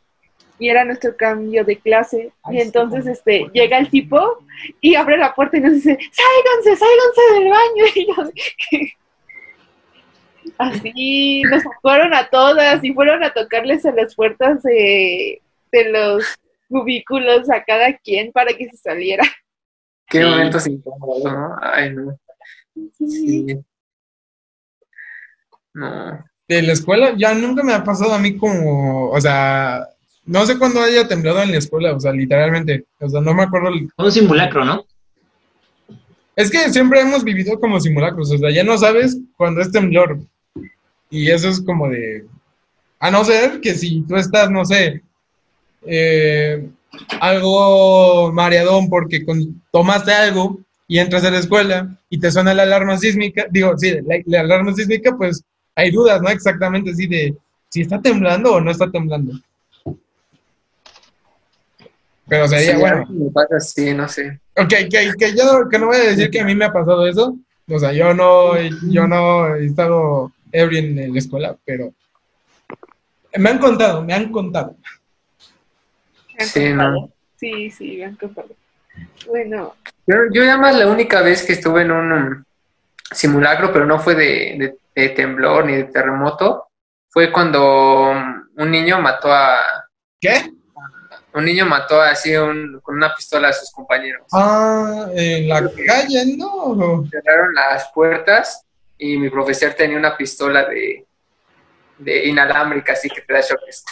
y era nuestro cambio de clase. Ay, Y sí, entonces este llega el tipo y abre la puerta y nos dice, ¡Sáiganse, sáiganse del baño! (laughs) Y yo, Así nos fueron a todas y fueron a tocarles a las puertas de, de los cubículos a cada quien para que se saliera. Qué Sí. momentos incómodos, ¿no? Ay, no. Sí. No. de la escuela, ya nunca me ha pasado a mí como, o sea, no sé cuándo haya temblado en la escuela, o sea, literalmente, o sea, no me acuerdo. el- un simulacro, ¿no? Es que siempre hemos vivido como simulacros, o sea, ya no sabes cuándo es temblor. Y eso es como de, a no ser que si tú estás, no sé, eh, algo mareadón porque con- tomaste algo y entras a la escuela y te suena la alarma sísmica, digo, sí, la, la alarma sísmica, pues hay dudas, ¿no? Exactamente así de si está temblando o no está temblando. Pero sería, Sí, bueno, me pasa así, no sé. Ok, que, que yo que no voy a decir que a mí me ha pasado eso. O sea, yo no, yo no he estado ebrio en la escuela, pero me han contado, me han contado. Me han Sí, contado. no. Sí, sí, me han contado. Bueno, Yo, yo nada más la única vez que estuve en un simulacro, pero no fue de, de- de temblor ni de terremoto, fue cuando un niño mató a ¿Qué? un niño mató así un- con una pistola a sus compañeros. Ah, en la calle, no. Cerraron las puertas y mi profesor tenía una pistola de, de inalámbrica, así que te da choques.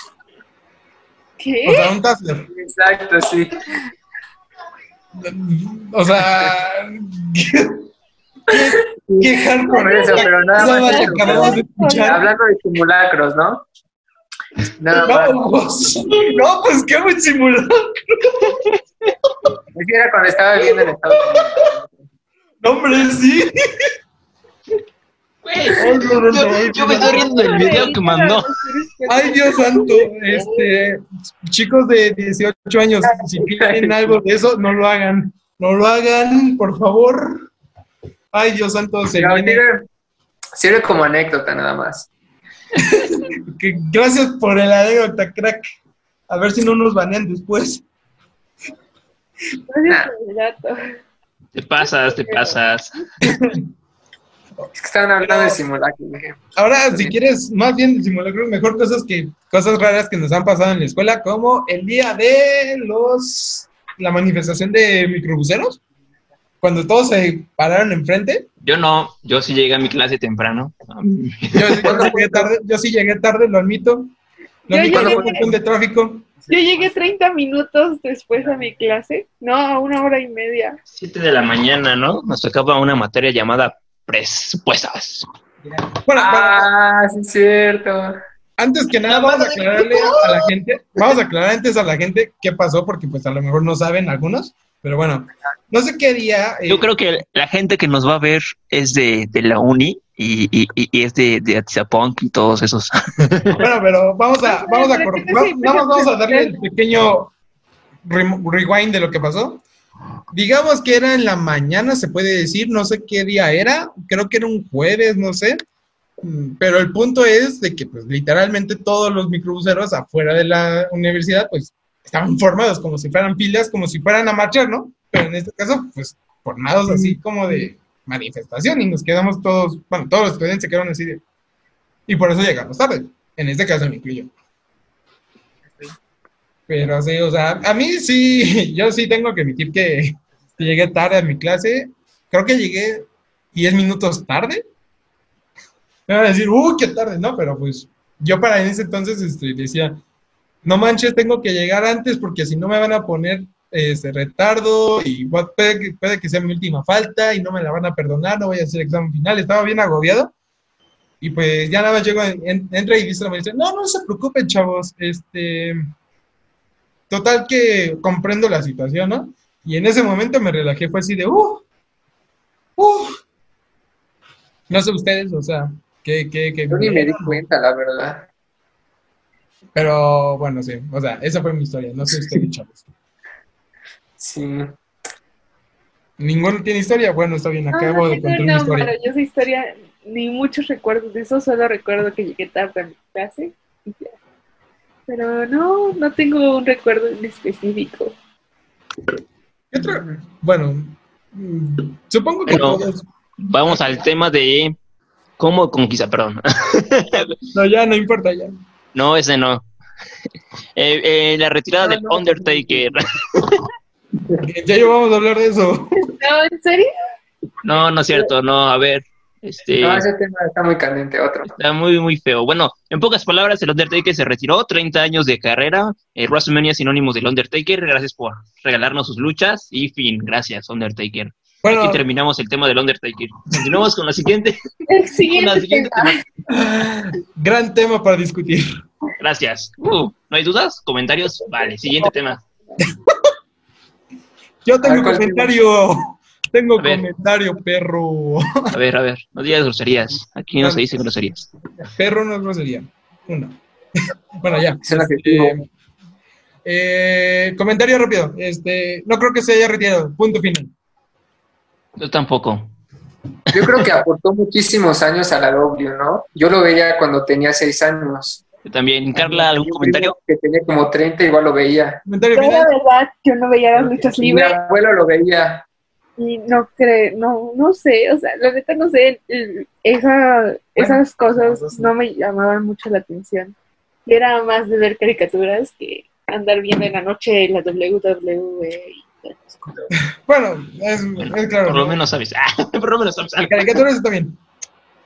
¿qué? O sea, un taser. Exacto, sí. O sea, qué, qué hardcore. Eso, pero nada más acabamos de escuchar. Hablando de simulacros, ¿no? Nada más. No, pues, no, pues qué buen simulacro. Es que era cuando estaba viviendo en Estados Unidos. No, hombre, sí. Yo, yo me estoy riendo del video que mandó. Ay, Dios santo, este, chicos de 18 años, si quieren algo de eso, no lo hagan, no lo hagan, por favor. Ay, Dios santo, se viene. sirve, sirve como anécdota nada más. (laughs) Gracias por el anécdota, crack. A ver si no nos banean después. Gracias por el dato. Te pasas, te pasas. Es que estaban hablando de simulacro. Ahora, si quieres más bien de simulacros, mejor cosas que cosas raras que nos han pasado en la escuela, como el día de los la manifestación de microbuseros, cuando todos se pararon enfrente. Yo no, yo sí llegué a mi clase temprano. Yo, sí- yo llegué tarde, yo sí llegué tarde, lo admito. Lo Yo admito llegué- de tráfico. Yo llegué 30 minutos después a mi clase, no, a una hora y media. Siete de la mañana, ¿no? Nos tocaba una materia llamada presupuestas. Bueno, para- Ah, sí, es cierto. antes que nada, vamos a aclararle a la gente, vamos a aclarar antes a la gente qué pasó, porque pues a lo mejor no saben algunos, pero bueno, no sé qué día. eh, Yo creo que la gente que nos va a ver es de, de la uni y, y, y- y es de, de Atizapunk y todos esos. (laughs) Bueno, pero vamos a, vamos a, vamos darle el pequeño rewind de lo que pasó. Digamos que era en la mañana, se puede decir, no sé qué día era, creo que era un jueves, no sé. Mm, Pero el punto es de que, pues, literalmente todos los microbuseros afuera de la universidad, pues, estaban formados como si fueran pilas, como si fueran a marchar, ¿no? Pero en este caso, pues, formados así como de manifestación y nos quedamos todos, bueno, todos los estudiantes se quedaron así de... Y por eso llegamos tarde. En este caso me incluyo. Pero sí, o sea, a mí sí, (laughs) yo sí tengo que admitir que (laughs) llegué tarde a mi clase. Creo que llegué 10 minutos tarde. Me van a decir, ¡uh, qué tarde! No, pero pues yo para ese entonces este, decía, no manches, tengo que llegar antes porque si no me van a poner este retardo y puede que, puede que sea mi última falta y no me la van a perdonar, no voy a hacer examen final. Estaba bien agobiado. Y pues ya nada más llego, en- en- entra y dice no, no se preocupen, chavos, este, total que comprendo la situación, ¿no? Y en ese momento me relajé, fue así de, uh, uh. No sé ustedes, o sea, que, que, que, Yo ni me di cuenta, la verdad. Pero bueno, sí, o sea, esa fue mi historia, no sé ustedes, (laughs) chavos. Sí. ¿Ninguno tiene historia? Bueno, está bien, acabo Ah, de contar mi una historia. maravillosa historia, ni muchos recuerdos de eso, solo recuerdo que llegué tarde a mi clase y ya. Pero no, no tengo un recuerdo en específico. ¿Qué otra? Bueno, mm, supongo que Bueno. todos. Vamos al tema de cómo conquistar, perdón. No, ya no importa, ya. No, ese no. (laughs) Eh, eh, la retirada No, del no. Undertaker. (laughs) Ya llevamos a hablar de eso. ¿No, en serio? No, no es cierto, no, a ver. Este, No, ese tema está muy candente, otro. está muy, muy feo. Bueno, en pocas palabras, el Undertaker se retiró, 30 años de carrera. Eh, WrestleMania sinónimos del Undertaker. Gracias por regalarnos sus luchas. Y fin, gracias, Undertaker. Bueno, Aquí terminamos el tema del Undertaker. Continuamos con la siguiente. (laughs) El Con la siguiente siguiente tema. tema. gran tema para discutir. Gracias. Uh, ¿No hay dudas? ¿Comentarios? Vale, siguiente tema. (laughs) Yo tengo A ver, ¿cuál comentario. Tengo A ver. comentario, perro. A ver, a ver, no digas groserías. Aquí no se dice groserías. Perro no es grosería. Uno. (laughs) bueno, ya. Es el adjetivo. Eh, eh, comentario rápido. Este, no creo que se haya retirado. Punto final. Yo tampoco. Yo creo que aportó muchísimos años a la W, ¿no? Yo lo veía cuando tenía seis años. Yo también. Carla, ¿algún Mi comentario? Que tenía como 30, igual lo veía. Comentario Yo la verdad, yo no veía las luchas Mi libres abuelo lo veía. y no creo, no, no sé, o sea, la neta no sé, esa, esas cosas no me llamaban mucho la atención. Yo Era más de ver caricaturas que andar viendo en la noche la WWE. Bueno, es, es claro. Por lo ¿no? menos sabes. Ah, (laughs) por lo menos sabes. La caricatura está bien.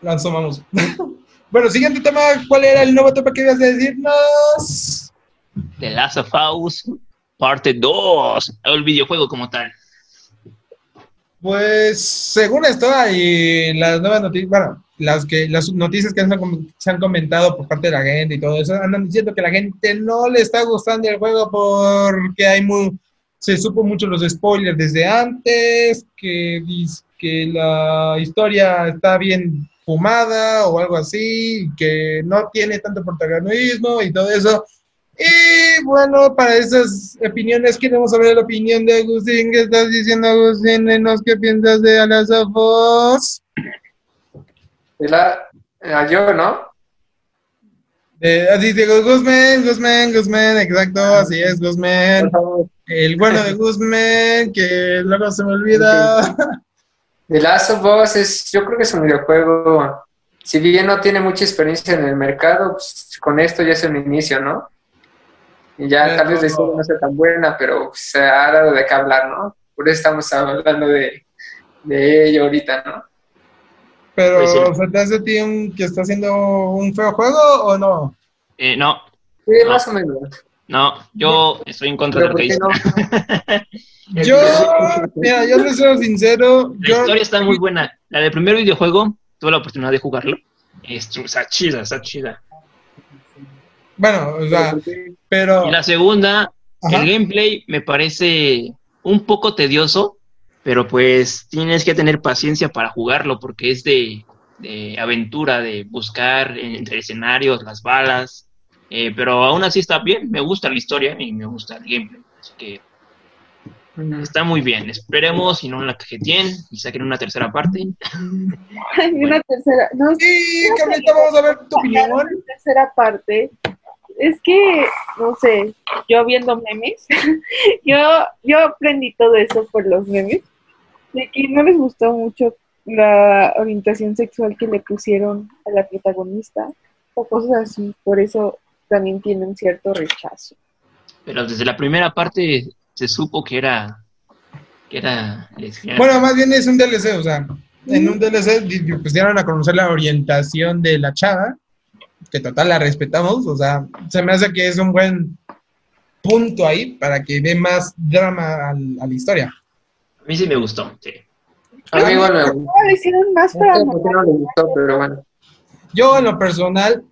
La asomamos. (laughs) bueno, siguiente tema. ¿Cuál era el nuevo tema que ibas a decirnos? The Last of Us, parte 2. El videojuego como tal. Pues según esto y las nuevas noticias, bueno, las que las noticias que se han, com- se han comentado por parte de la gente y todo eso, andan diciendo que la gente no le está gustando el juego porque hay muy, se supo mucho los spoilers desde antes, que que la historia está bien fumada o algo así, que no tiene tanto protagonismo y todo eso. Y bueno, para esas opiniones queremos saber la opinión de Agustín. ¿Qué estás diciendo, Agustín? Qué piensas de of Us. La, a yo, ¿no? Eh, así digo, Guzmán, Guzmán, Guzmán, exacto, así es, Por Guzmán. favor. El bueno de (laughs) Guzmán, que luego se me olvida. (laughs) The Last of Us es, yo creo que es un videojuego, si bien no tiene mucha experiencia en el mercado, pues, con esto ya es un inicio, ¿no? Y ya Pero- tal vez la historia no sea tan buena, pero pues, se ha dado de qué hablar, ¿no? Por eso estamos hablando de, de ello ahorita, ¿no? Pero, Pues sí. ¿se te hace a ti un- que está haciendo un feo juego o no? Eh, no, Sí, más o menos. No, yo estoy en contra de lo ¿por que dice. no? Yo, (laughs) mira, yo les soy sincero, La yo, historia está muy buena. La del primer videojuego, tuve la oportunidad de jugarlo. Es- Está chida, está chida. bueno, o sea, pero, Y la segunda, Ajá. el gameplay me parece un poco tedioso, pero pues tienes que tener paciencia para jugarlo porque es de, de aventura, de buscar entre escenarios, las balas. Eh, pero aún así está bien, me gusta la historia y me gusta el gameplay. Así que está muy bien. Esperemos y no la cajeteen y saquen una tercera parte. Y (laughs) una tercera, no, sí, Carlita, vamos a ver tu opinión. una tercera parte. Es que, no sé, yo viendo memes, (laughs) yo, yo aprendí todo eso por los memes, de que no les gustó mucho la orientación sexual que le pusieron a la protagonista o cosas así, por eso también tienen cierto rechazo. Pero desde la primera parte se supo que era que era lesbiana. Bueno, más bien es un DLC, o sea, en un DLC pues dieron a conocer la orientación de la chava, que total la respetamos, o sea, se me hace que es un buen punto ahí para que dé más drama al- a la historia. A mí sí me gustó, sí. A mí igual me No, lo hicieron más para No sé por qué no le gustó, pero bueno. Yo en lo personal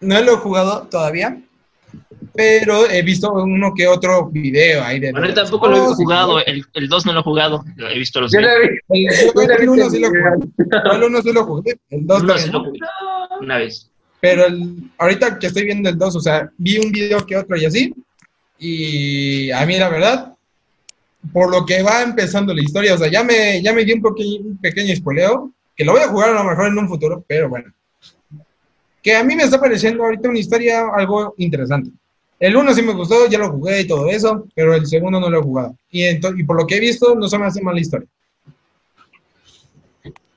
no lo he jugado todavía, pero he visto uno que otro video ahí de... Bueno, yo tampoco lo he jugado, el, el 2 no lo he jugado, lo he visto los Yo videos. El, yo yo le el vi uno que- sí lo jugué, el uno sí lo jugué, el dos Uno todavía sí no. lo jugué, una vez. Pero el- ahorita que estoy viendo el 2, o sea, vi un video que otro y así. Y a mí, la verdad, por lo que va empezando la historia, o sea, ya me, ya me di un, pequeño, un pequeño spoileo, que lo voy a jugar a lo mejor en un futuro, pero bueno. Que a mí me está pareciendo ahorita una historia algo interesante. El 1 sí me gustó, ya lo jugué y todo eso, pero el segundo no lo he jugado. Y por lo que he visto, no se me hace mala historia.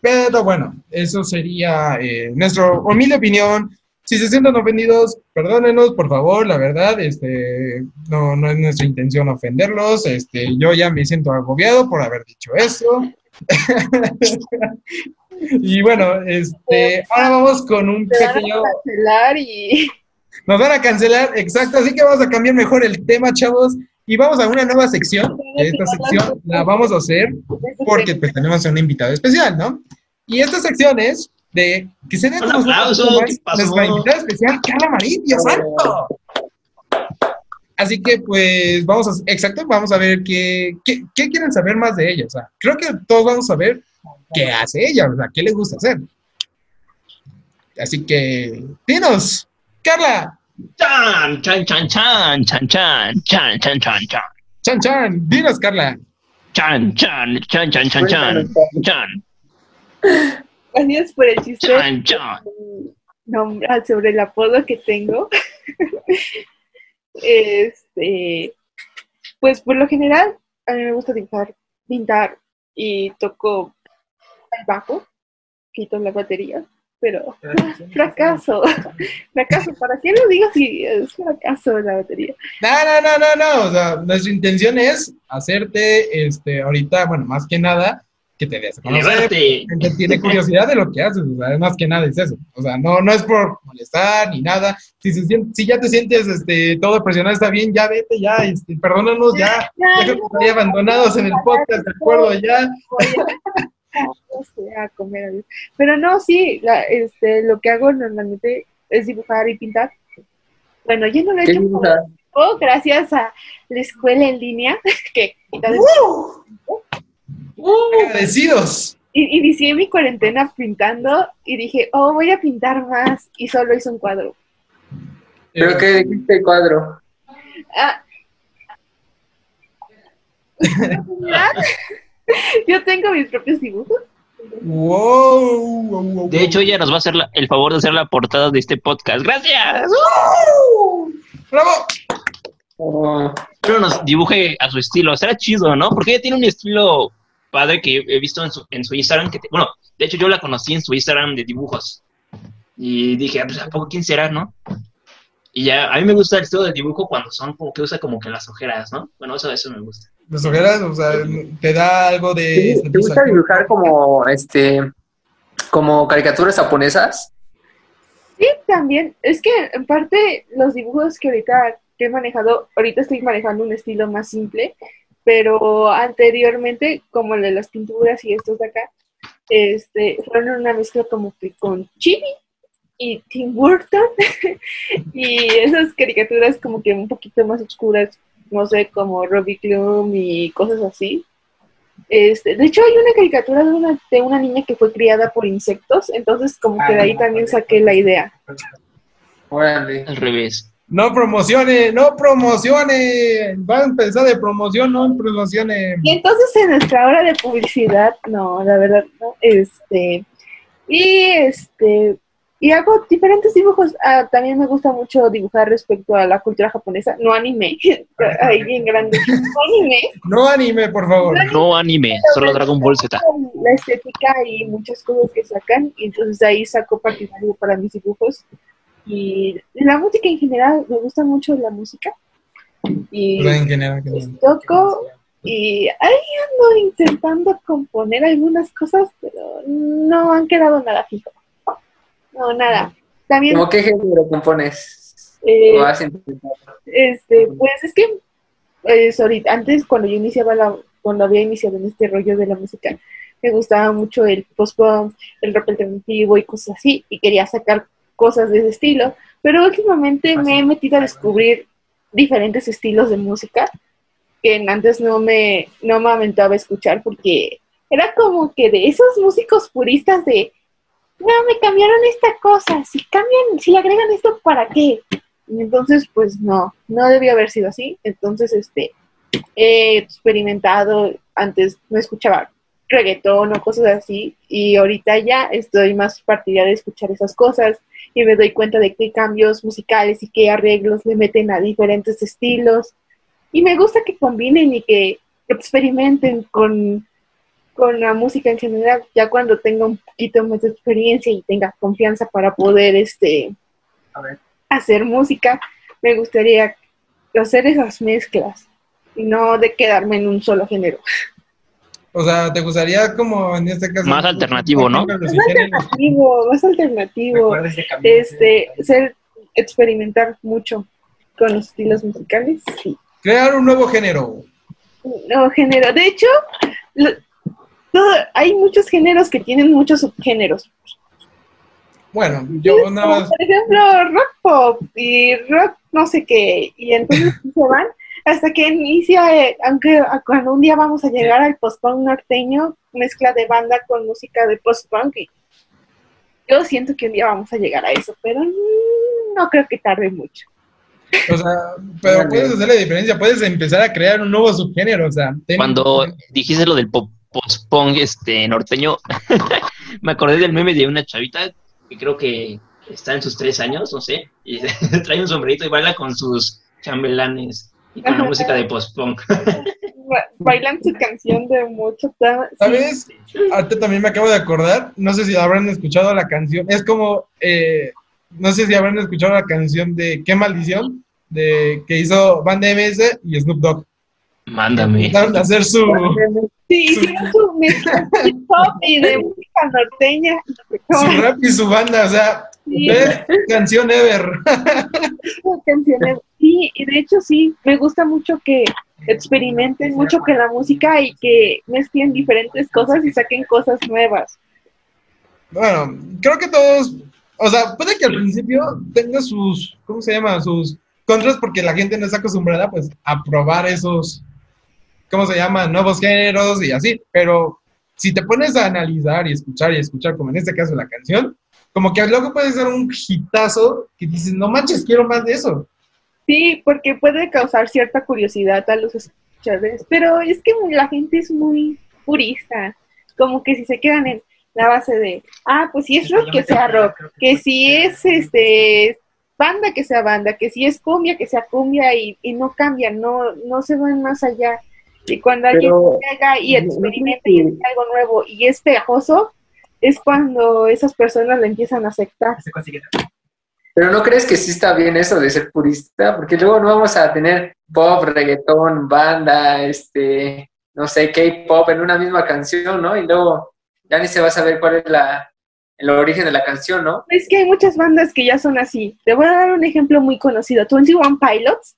Pero bueno, eso sería eh, nuestra humilde opinión. Si se sienten ofendidos, perdónenos, por favor, la verdad, este, no, no es nuestra intención ofenderlos. Este, yo ya me siento agobiado por haber dicho eso. (laughs) (laughs) y bueno, este, ahora vamos con un Te van a pequeño. cancelar y (laughs) Nos van a cancelar, exacto, así que vamos a cambiar mejor el tema, chavos, y vamos a una nueva sección. Esta sección la vamos a hacer porque pues, tenemos a un invitado especial, ¿no? Y esta sección es de que se dé Un aplauso, nuestra invitada especial, Carla Marín, Dios santo. Así que pues vamos a, exacto, vamos a ver qué, qué, qué quieren saber más de ella. O sea, creo que todos vamos a ver qué hace ella, o sea, qué le gusta hacer. Así que, dinos, Carla, Chan, chan, chan, chan, chan, chan, chan, chan, chan, chan. Chan Chan, dinos Carla. Chan, chan, chan, chan, chan, chan, chan, gracias por el chiste. chan, chan. ah, sobre el apodo que tengo. este, pues por lo general, a mí me gusta dibujar, pintar y toco el bajo, quito la batería, pero fracaso, (laughs) fracaso, ¿para qué lo digo si es fracaso la batería? No, no, no, no, no. O sea, nuestra intención es hacerte, este, ahorita, bueno, más que nada, que te des a conocer. Gente tiene curiosidad de lo que haces, o sea, más que nada es eso. O sea, no, no es por molestar ni nada. Si, se si ya te sientes este, todo presionado, está bien, ya vete, ya, este, perdónanos, ya, Ya, ya ahí abandonados en el podcast, de acuerdo, ya. (laughs) a, comer. Pero no, sí, la, este, lo que hago normalmente es dibujar y pintar. Bueno, yo no lo he ¿Qué hecho? Oh, gracias a la escuela en línea (laughs) que Agradecidos. y- inicié mi cuarentena pintando y dije, oh, voy a pintar más y solo hice un cuadro. Creo que dijiste el cuadro. Ah. (laughs) (laughs) Yo tengo mis propios dibujos. Wow, wow, wow, De hecho, ella nos va a hacer la- el favor de hacer la portada de este podcast. ¡Gracias! ¡Bravo! Oh, Pero nos dibuje a su estilo. Será chido, ¿no? Porque ella tiene un estilo padre que he visto en su, en su Instagram, que, te- bueno, de hecho yo la conocí en su Instagram de dibujos. Y dije, ah, pues, ¿a poco quién será, no? Y ya, a mí me gusta el estilo del dibujo cuando son como que usa como que las ojeras, ¿no? Bueno, eso, eso me gusta. Las ojeras, o sea, te da algo de... ¿Te, te gusta dibujar como este como caricaturas japonesas? Sí, también. Es que en parte los dibujos que ahorita que he manejado, ahorita estoy manejando un estilo más simple, pero anteriormente, como el de las pinturas y estos de acá, este, fueron una mezcla como que con Chibi y Tim Burton (laughs) y esas caricaturas como que un poquito más oscuras, no sé, como Robbie Clum y cosas así. Este, de hecho, hay una caricatura de una, de una niña que fue criada por insectos, entonces como que de ahí también saqué la idea. Órale. Al revés. No promocione, no promocione. Va a empezar de promoción, no promocione. Y entonces en nuestra hora de publicidad, no, la verdad, no, este, y este, y hago diferentes dibujos. Ah, también me gusta mucho dibujar respecto a la cultura japonesa, no anime, (laughs) ahí bien grande, no anime, No anime, por favor. No anime, solo Dragon Ball Z. la estética y muchas cosas que sacan, y entonces de ahí saco partidario para mis dibujos. Y la música en general, me gusta mucho la música. Y en general, en pues, toco y ahí ando intentando componer algunas cosas, pero no han quedado nada fijo. No, nada. También, ¿Cómo qué género compones? eh, ¿O has intentado? este, pues es que pues, ahorita, antes cuando yo iniciaba la, cuando había iniciado en este rollo de la música, me gustaba mucho el post-punk, el rap alternativo y cosas así, y quería sacar cosas de ese estilo, pero últimamente me he metido a descubrir diferentes estilos de música que antes no me, no me aventaba a escuchar porque era como que de esos músicos puristas de, no, me cambiaron esta cosa, si cambian, si agregan esto, ¿para qué? Entonces, pues no, no debía haber sido así. Entonces, este, he experimentado, antes no escuchaba reggaetón o cosas así, y ahorita ya estoy más partidaria de escuchar esas cosas y me doy cuenta de qué cambios musicales y qué arreglos le meten a diferentes estilos. Y me gusta que combinen y que experimenten con, con la música en general, ya cuando tenga un poquito más de experiencia y tenga confianza para poder este, A ver. hacer música, me gustaría hacer esas mezclas y no de quedarme en un solo género. O sea, ¿te gustaría como en este caso? Más alternativo, ¿no? Más alternativo, más alternativo, este, ser, experimentar mucho con los estilos musicales, sí. Crear un nuevo género. No, género. De hecho, lo- todo- hay muchos géneros que tienen muchos subgéneros. Bueno, yo nada más. Por ejemplo, rock pop y rock no sé qué. Y entonces (laughs) se van hasta que inicia, eh, aunque cuando un día vamos a llegar al post-punk norteño, mezcla de banda con música de post-punk. y Yo siento que un día vamos a llegar a eso, pero no creo que tarde mucho. O sea, pero puedes hacer la diferencia, puedes empezar a crear un nuevo subgénero. O sea, ten- Cuando dijiste lo del pop post-punk este, norteño, (laughs) me acordé del meme de una chavita que creo que está en sus tres años, no sé, y (laughs) trae un sombrerito y baila con sus chambelanes y con la música de post-punk. Ba- (laughs) Bailan su canción de mucho. ¿Sabes? Ahorita también me acabo de acordar, no sé si habrán escuchado la canción, es como, eh, no sé si habrán escuchado la canción de Qué maldición, de que hizo Banda MS y Snoop Dogg. Mándame. Hacer su... Sí, hicieron su mezcla de y de música norteña. su rap y su banda, o sea, Sí. canción ever. Sí, y de hecho sí, me gusta mucho que experimenten mucho con la música y que mezclen diferentes cosas y saquen cosas nuevas. Bueno, creo que todos, o sea, puede que al principio tenga sus, ¿cómo se llama? Sus contras porque la gente no está acostumbrada pues a probar esos, ¿cómo se llama? Nuevos géneros y así, pero si te pones a analizar y escuchar y escuchar, como en este caso la canción, como que luego puede ser un hitazo que dices, no manches, quiero más de eso. Sí, porque puede causar cierta curiosidad a los escuchadores, pero es que la gente es muy purista, como que si se quedan en la base de, ah, pues si es rock, que sea rock, que si es este banda, que sea banda, que si es cumbia, que sea cumbia y, y no cambian, no, no se van más allá. Y cuando alguien llega y experimenta y hace algo nuevo y es pegajoso, es cuando esas personas lo empiezan a aceptar. Pero ¿no crees que sí está bien eso de ser purista? Porque luego no vamos a tener pop, reggaetón, banda, este, no sé, K-pop en una misma canción, ¿no? Y luego ya ni se va a saber cuál es la, el origen de la canción, ¿no? Es que hay muchas bandas que ya son así. Te voy a dar un ejemplo muy conocido. 21 Pilots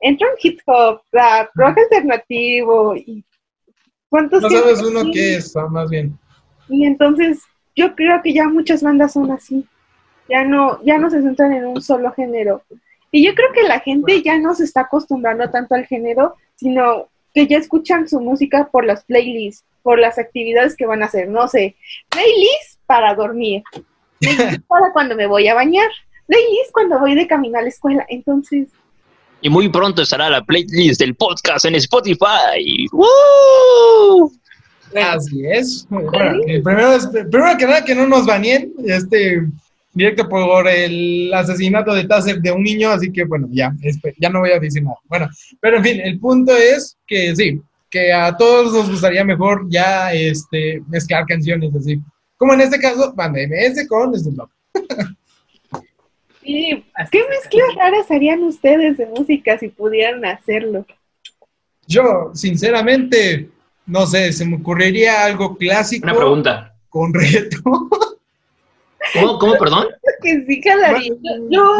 entran hip hop, rap, rock alternativo y cuántos No sabes uno qué es, ah, más bien. Y entonces yo creo que ya muchas bandas son así. Ya no, ya no se centran en un solo género. Y yo creo que la gente ya no se está acostumbrando tanto al género, sino que ya escuchan su música por las playlists, por las actividades que van a hacer. No sé, playlist para dormir, playlist (laughs) para cuando me voy a bañar, playlist cuando voy de camino a la escuela. Entonces, Y muy pronto estará la playlist del podcast en Spotify. ¡Woo! Así es. Bueno, eh, primero, primero que nada, que no nos baneen este directo por el asesinato de Taser de un niño, así que bueno, ya, espe- ya no voy a decir nada. Bueno, pero en fin, el punto es que sí, que a todos nos gustaría mejor ya este mezclar canciones así. Como en este caso, banda MS con Snoop Dogg. (laughs) sí, ¿qué mezclas raras harían ustedes de música si pudieran hacerlo? Yo, sinceramente, no sé, se me ocurriría algo clásico Una pregunta. con reggaetón. ¿Cómo, cómo perdón? (laughs) Que sí jalaría.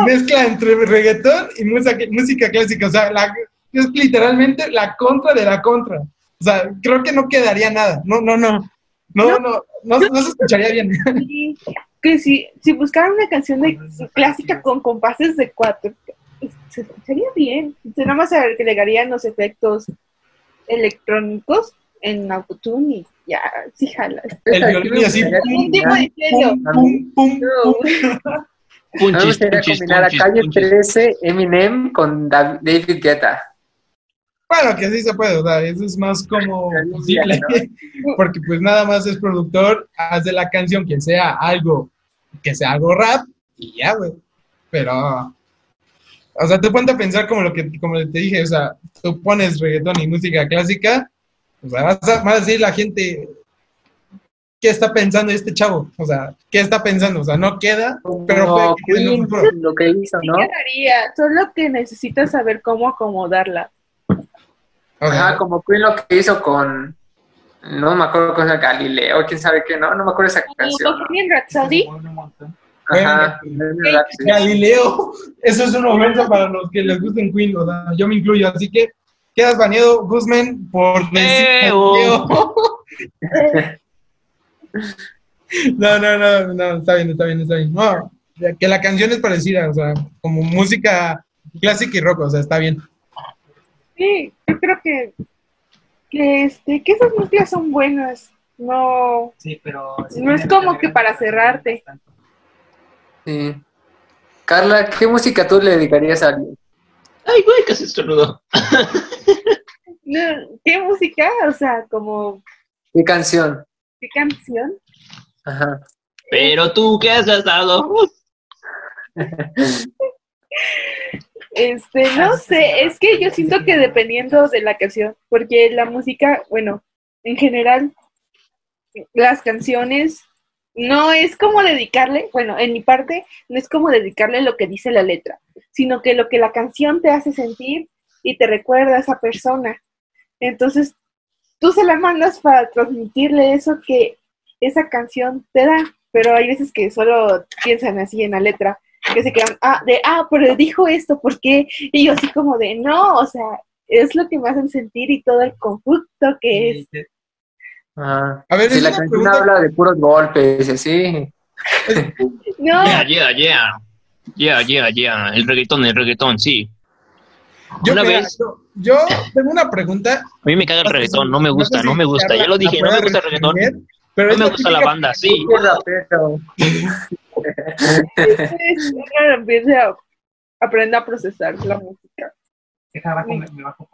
Mezcla entre reggaetón y música, música clásica. O sea, la- es literalmente la contra de la contra. O sea, creo que no quedaría nada. No, no, no. No, no, no, no, se escucharía bien. Sí, que si, si buscaran una canción de clásica con compases de cuatro, se escucharía bien. Nada más agregarían los efectos electrónicos en Autotune y ya, sí jala. El violín y así. Un tipo de serio. Pum, pum, pum. (laughs) A gustaría punchis, combinar a Calle punchis. 13, Eminem con Dav- David Guetta. Bueno, que sí se puede, o sea, eso es más como (laughs) posible. Porque pues nada más es productor, hace la canción que sea algo, que sea algo rap y ya, güey. Pero, o sea, tú ponte a pensar como lo que, como te dije, o sea, tú pones reggaetón y música clásica, o sea, vas a, va a decir la gente, ¿qué está pensando este chavo? O sea, ¿qué está pensando? O sea, no queda, pero que un lo que hizo, ¿no? quedaría, solo que necesitas saber cómo acomodarla. O sea, Ajá, como Queen lo que hizo con, no me acuerdo con el Galileo, quién sabe qué, no, no me acuerdo esa canción. Ajá. Galileo, eso es un momento para los que les gusten Queen, o sea, yo me incluyo, así que quedas baneado, Guzmán, por decir Eo. Galileo. (laughs) No, no, no, no, está bien, está bien, está bien. No, que la canción es parecida, o sea, como música clásica y rock, o sea, está bien. sí, yo creo que, que, este, que esas mezclas son buenas. No, Sí, pero. No es como que para cerrarte. Sí. Carla, ¿qué música tú le dedicarías a alguien? Ay, güey, casi estornudo. (laughs) no, ¿qué música? O sea, como, ¿Qué canción? ¿qué canción? Ajá. Pero tú, ¿qué has gastado? (laughs) Este, no sé, es que yo siento que dependiendo de la canción, porque la música, bueno, en general, las canciones no es como dedicarle, bueno, en mi parte, no es como dedicarle lo que dice la letra, sino que lo que la canción te hace sentir y te recuerda a esa persona. Entonces, tú se la mandas para transmitirle eso que esa canción te da, pero hay veces que solo piensan así en la letra que se quedan, ah, de, ah, pero dijo esto, ¿por qué? Y yo así como de, no, o sea, es lo que me hacen sentir y todo el conflicto que es. A ver, Si la canción pregunta- habla de puros golpes así. (laughs) No, Yeah, yeah, yeah. Yeah, yeah, yeah. El reggaetón, el reggaetón, sí. Yo, Una mira, vez- yo, yo tengo una pregunta. A mí me caga el reggaetón, no me gusta, no me gusta. Ya lo dije, no me gusta el reggaetón. Pero No me gusta la banda, sí. (laughs) Uno a aprender a procesar la música.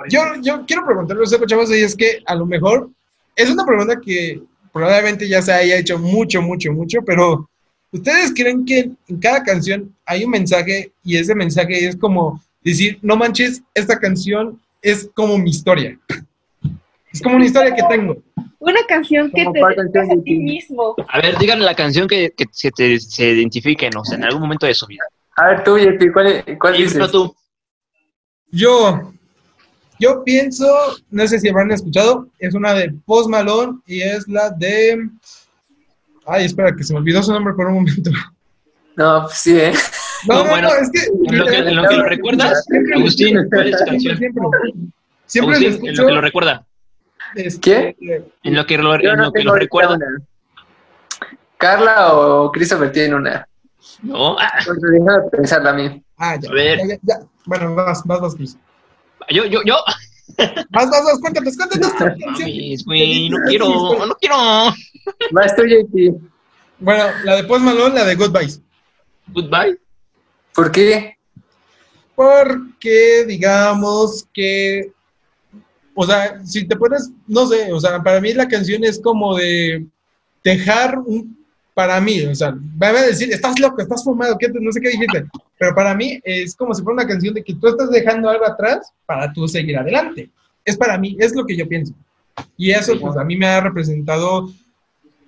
Yo quiero preguntarle a usted, chavos, y es que a lo mejor es una pregunta que probablemente ya se haya hecho mucho, mucho, mucho, pero ¿ustedes creen que en cada canción hay un mensaje y ese mensaje es como decir, no manches, esta canción es como mi historia? Es como una historia que tengo. Una canción que Como te dedicas a ti mismo. A ver, díganle la canción que, que se, te, se identifique, no sé, en algún momento de su vida. A ver, tú, JP, ¿cuál, cuál dices? no tú. Yo, yo pienso, no sé si habrán escuchado, es una de Post Malone y es la de. Ay, espera, que se me olvidó su nombre por un momento. No, pues sí, ¿eh? No, No, no, bueno, no, es que. En lo que, en lo que lo recuerdas, Agustín, ¿cuál es tu Siempre, canción? siempre. Lo Agustín, en lo escucho. que lo recuerda. Este, En lo que lo, Yo en no lo que lo una. Carla o Christopher tienen una. No, ah, Entonces, déjame pensarla a mí. Ah, ya. A ver. ya, ya, ya. Bueno, vas, vas, vas, Chris. yo, yo, yo. Vas, vas, vas, cuéntanos, cuéntanos. Mames, (laughs) güey, no quiero, no quiero. Vas tú, JP. Bueno, la de Post Malone, la de Goodbyes. Goodbye. ¿Por qué? Porque digamos que, o sea, si te pones, no sé, o sea, para mí la canción es como de dejar un, para mí, o sea, me va a decir, estás loco, estás fumado, ¿qué no sé qué dijiste, pero para mí es como si fuera una canción de que tú estás dejando algo atrás para tú seguir adelante. Es para mí, es lo que yo pienso. Y eso, pues, a mí me ha representado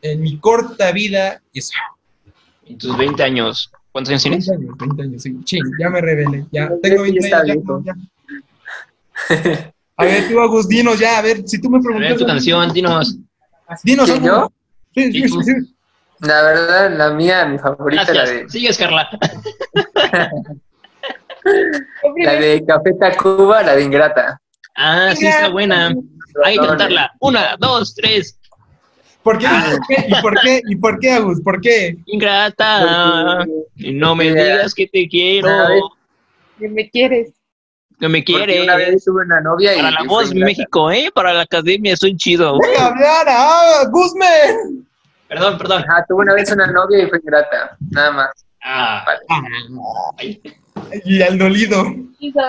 en mi corta vida, eso. En tus 20 años. ¿Cuántos años tienes? 20 años, 20 años, sí. Ching, ya me rebelé. Ya tengo 20 está años. ya. (laughs) A ver, tú, Agustino, ya, a ver, si tú me A preguntas. ver tu canción, dinos. Dinos ¿Quién, algo. yo? Sí, sí, sí, sí. La verdad, la mía, mi favorita, la de, Gracias. Sigues, Carla. (laughs) la de Café Tacuba, la de Ingrata. Ah, sí, está buena. Hay que cantarla. Una, dos, tres. ¿Por qué? ¿Por qué? ¿Y por qué? ¿Y por qué, Agus? ¿Por qué? Ingrata. No me digas que te quiero. Que me quieres. Que me Porque una vez tuve una novia y. Para la voz. México, ¿eh? Para la academia, soy chido. ¡Deja hablar! ¡Ah, Guzmán! Perdón, perdón. Ajá, tuve una vez una novia y fue ingrata. Nada más. Ah, ay, Y al dolido.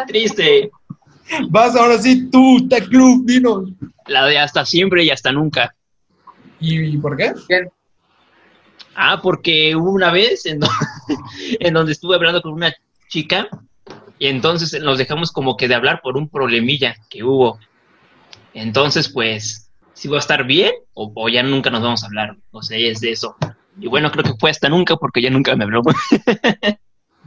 triste. Vas ahora sí, tú, Tech Club, dinos. La de hasta siempre y hasta nunca. ¿Y por qué? ¿Quién? Ah, porque hubo una vez en, do- (laughs) en donde estuve hablando con una chica y entonces nos dejamos como que de hablar por un problemilla que hubo. Entonces, pues, si va a estar bien o, o ya nunca nos vamos a hablar. No sé, es de eso. Y bueno, creo que fue hasta nunca porque ya nunca me habló. (laughs)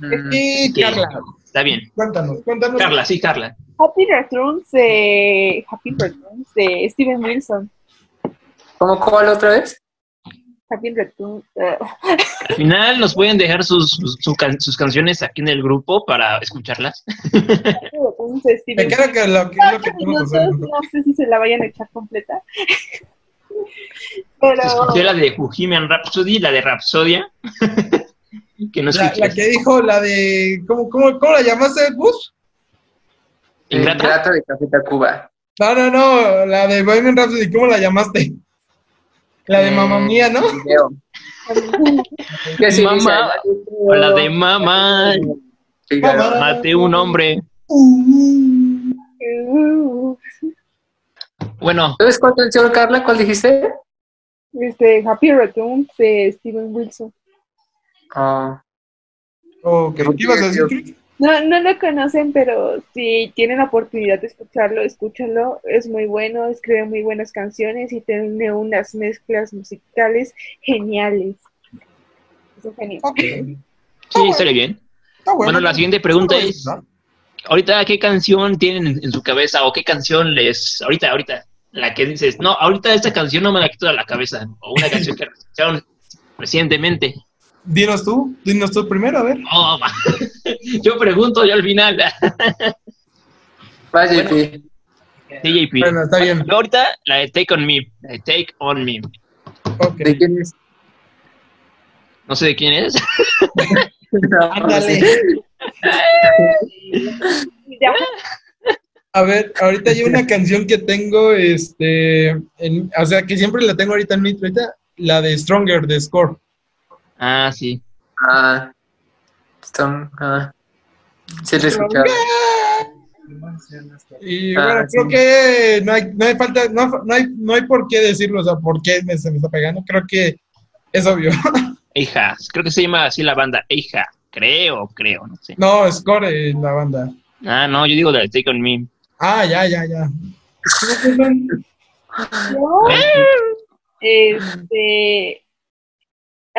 Mm, Que- Carla, Está bien. cuéntanos, cuéntanos. Carla, sí, Carla. Happy Returns de Happy Returns de Steven Wilson. ¿Cómo cuál otra vez? Eh, (laughs) Al final nos pueden dejar sus, sus, su can- sus canciones aquí en el grupo para escucharlas. (laughs) Me queda que lo que, lo que minutos, no sé si se la vayan a echar completa. (laughs) Pero Escuché la de Bohemian Rhapsody, la de Rhapsodia. que no La, la que dijo la de. ¿Cómo, cómo, cómo la llamaste, Gus? ¿Ingrata? Ingrata de Café Tacuba. No, no, no, la de Bohemian Rhapsody, ¿cómo la llamaste? La de Eh, mamá mía, ¿no? (laughs) ¿Qué sí Mamá? O la de mamá, maté un hombre. Bueno, ¿Sabes cuál canción, Carla? ¿Cuál dijiste? este Happy Returns de Steven Wilson. Ah, ok, ¿qué ibas a decir? No, no lo conocen, pero si tienen la oportunidad de escucharlo, escúchenlo. Es muy bueno, escribe muy buenas canciones y tiene unas mezclas musicales geniales. Es un genio. Ok, sí, sale bien. está bueno. Bueno, la siguiente pregunta es, bueno, ahorita, ¿qué canción tienen en, en su cabeza o qué canción les, ahorita, ahorita, la que dices, no, ahorita esta canción no me la quito de la cabeza, o una canción que (laughs) escucharon recientemente. Dinos tú, dinos tú primero, a ver. Oh, (laughs) yo pregunto yo al final, Vaya, Bueno. sí. TJP. Bueno, está bien. Yo ahorita la de Take On Me, la de Take On Me. ¿De quién es? No sé de quién es. (laughs) No, Ándale. A ver, ahorita hay una canción que tengo, este, en- o sea, que siempre la tengo ahorita en mi ahorita, la de Stronger, de Score. Ah, sí. Ah, son, ah, sí lo he escuchado. Y Ah, bueno, sí. creo que no hay, no hay falta, no, no hay, no hay por qué decirlo, o sea, por qué me, se me está pegando, creo que es obvio. (laughs) Hija, creo que se llama así la banda, Hija. Creo, creo, no sé. No, Score, eh, la banda. Ah, no, yo digo de Take On Me. Ah, ya, ya, ya. (laughs) Yo, este,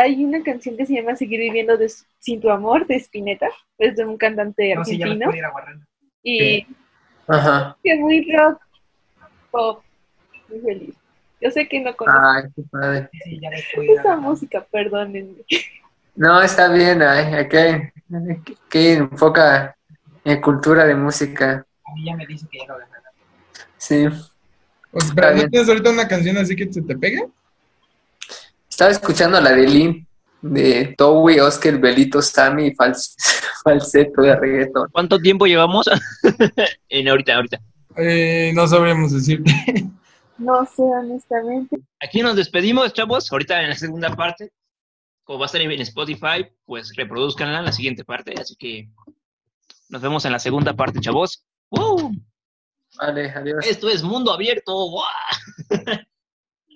hay una canción que se llama Seguir viviendo de, sin tu amor de Spinetta, es de un cantante No, sí, ya me argentino aguardando. y Ajá. que es muy rock, pop, muy feliz. Yo sé que no conozco Ay, qué padre. Sí, sí, ya esa música, perdónenme. No, está bien, ay, aquí hay- aquí enfoca en cultura de música. A mí ya me dice que ya no nada. Sí. O sea, pero, ¿no tienes ahorita una canción así que se te pegue? Estaba escuchando la de Lin, de Towie, Oscar, Belito, Sammy y fals- (laughs) falseto de reggaeton. ¿Cuánto tiempo llevamos? (laughs) en ahorita, ahorita. Eh, no sabríamos decirte. (laughs) No sé, honestamente. Aquí nos despedimos, chavos. Ahorita en la segunda parte, como va a estar en Spotify, pues reproduzcanla en la siguiente parte. Así que nos vemos en la segunda parte, chavos. ¡Woo! Vale, adiós. Esto es Mundo Abierto. ¡Guau!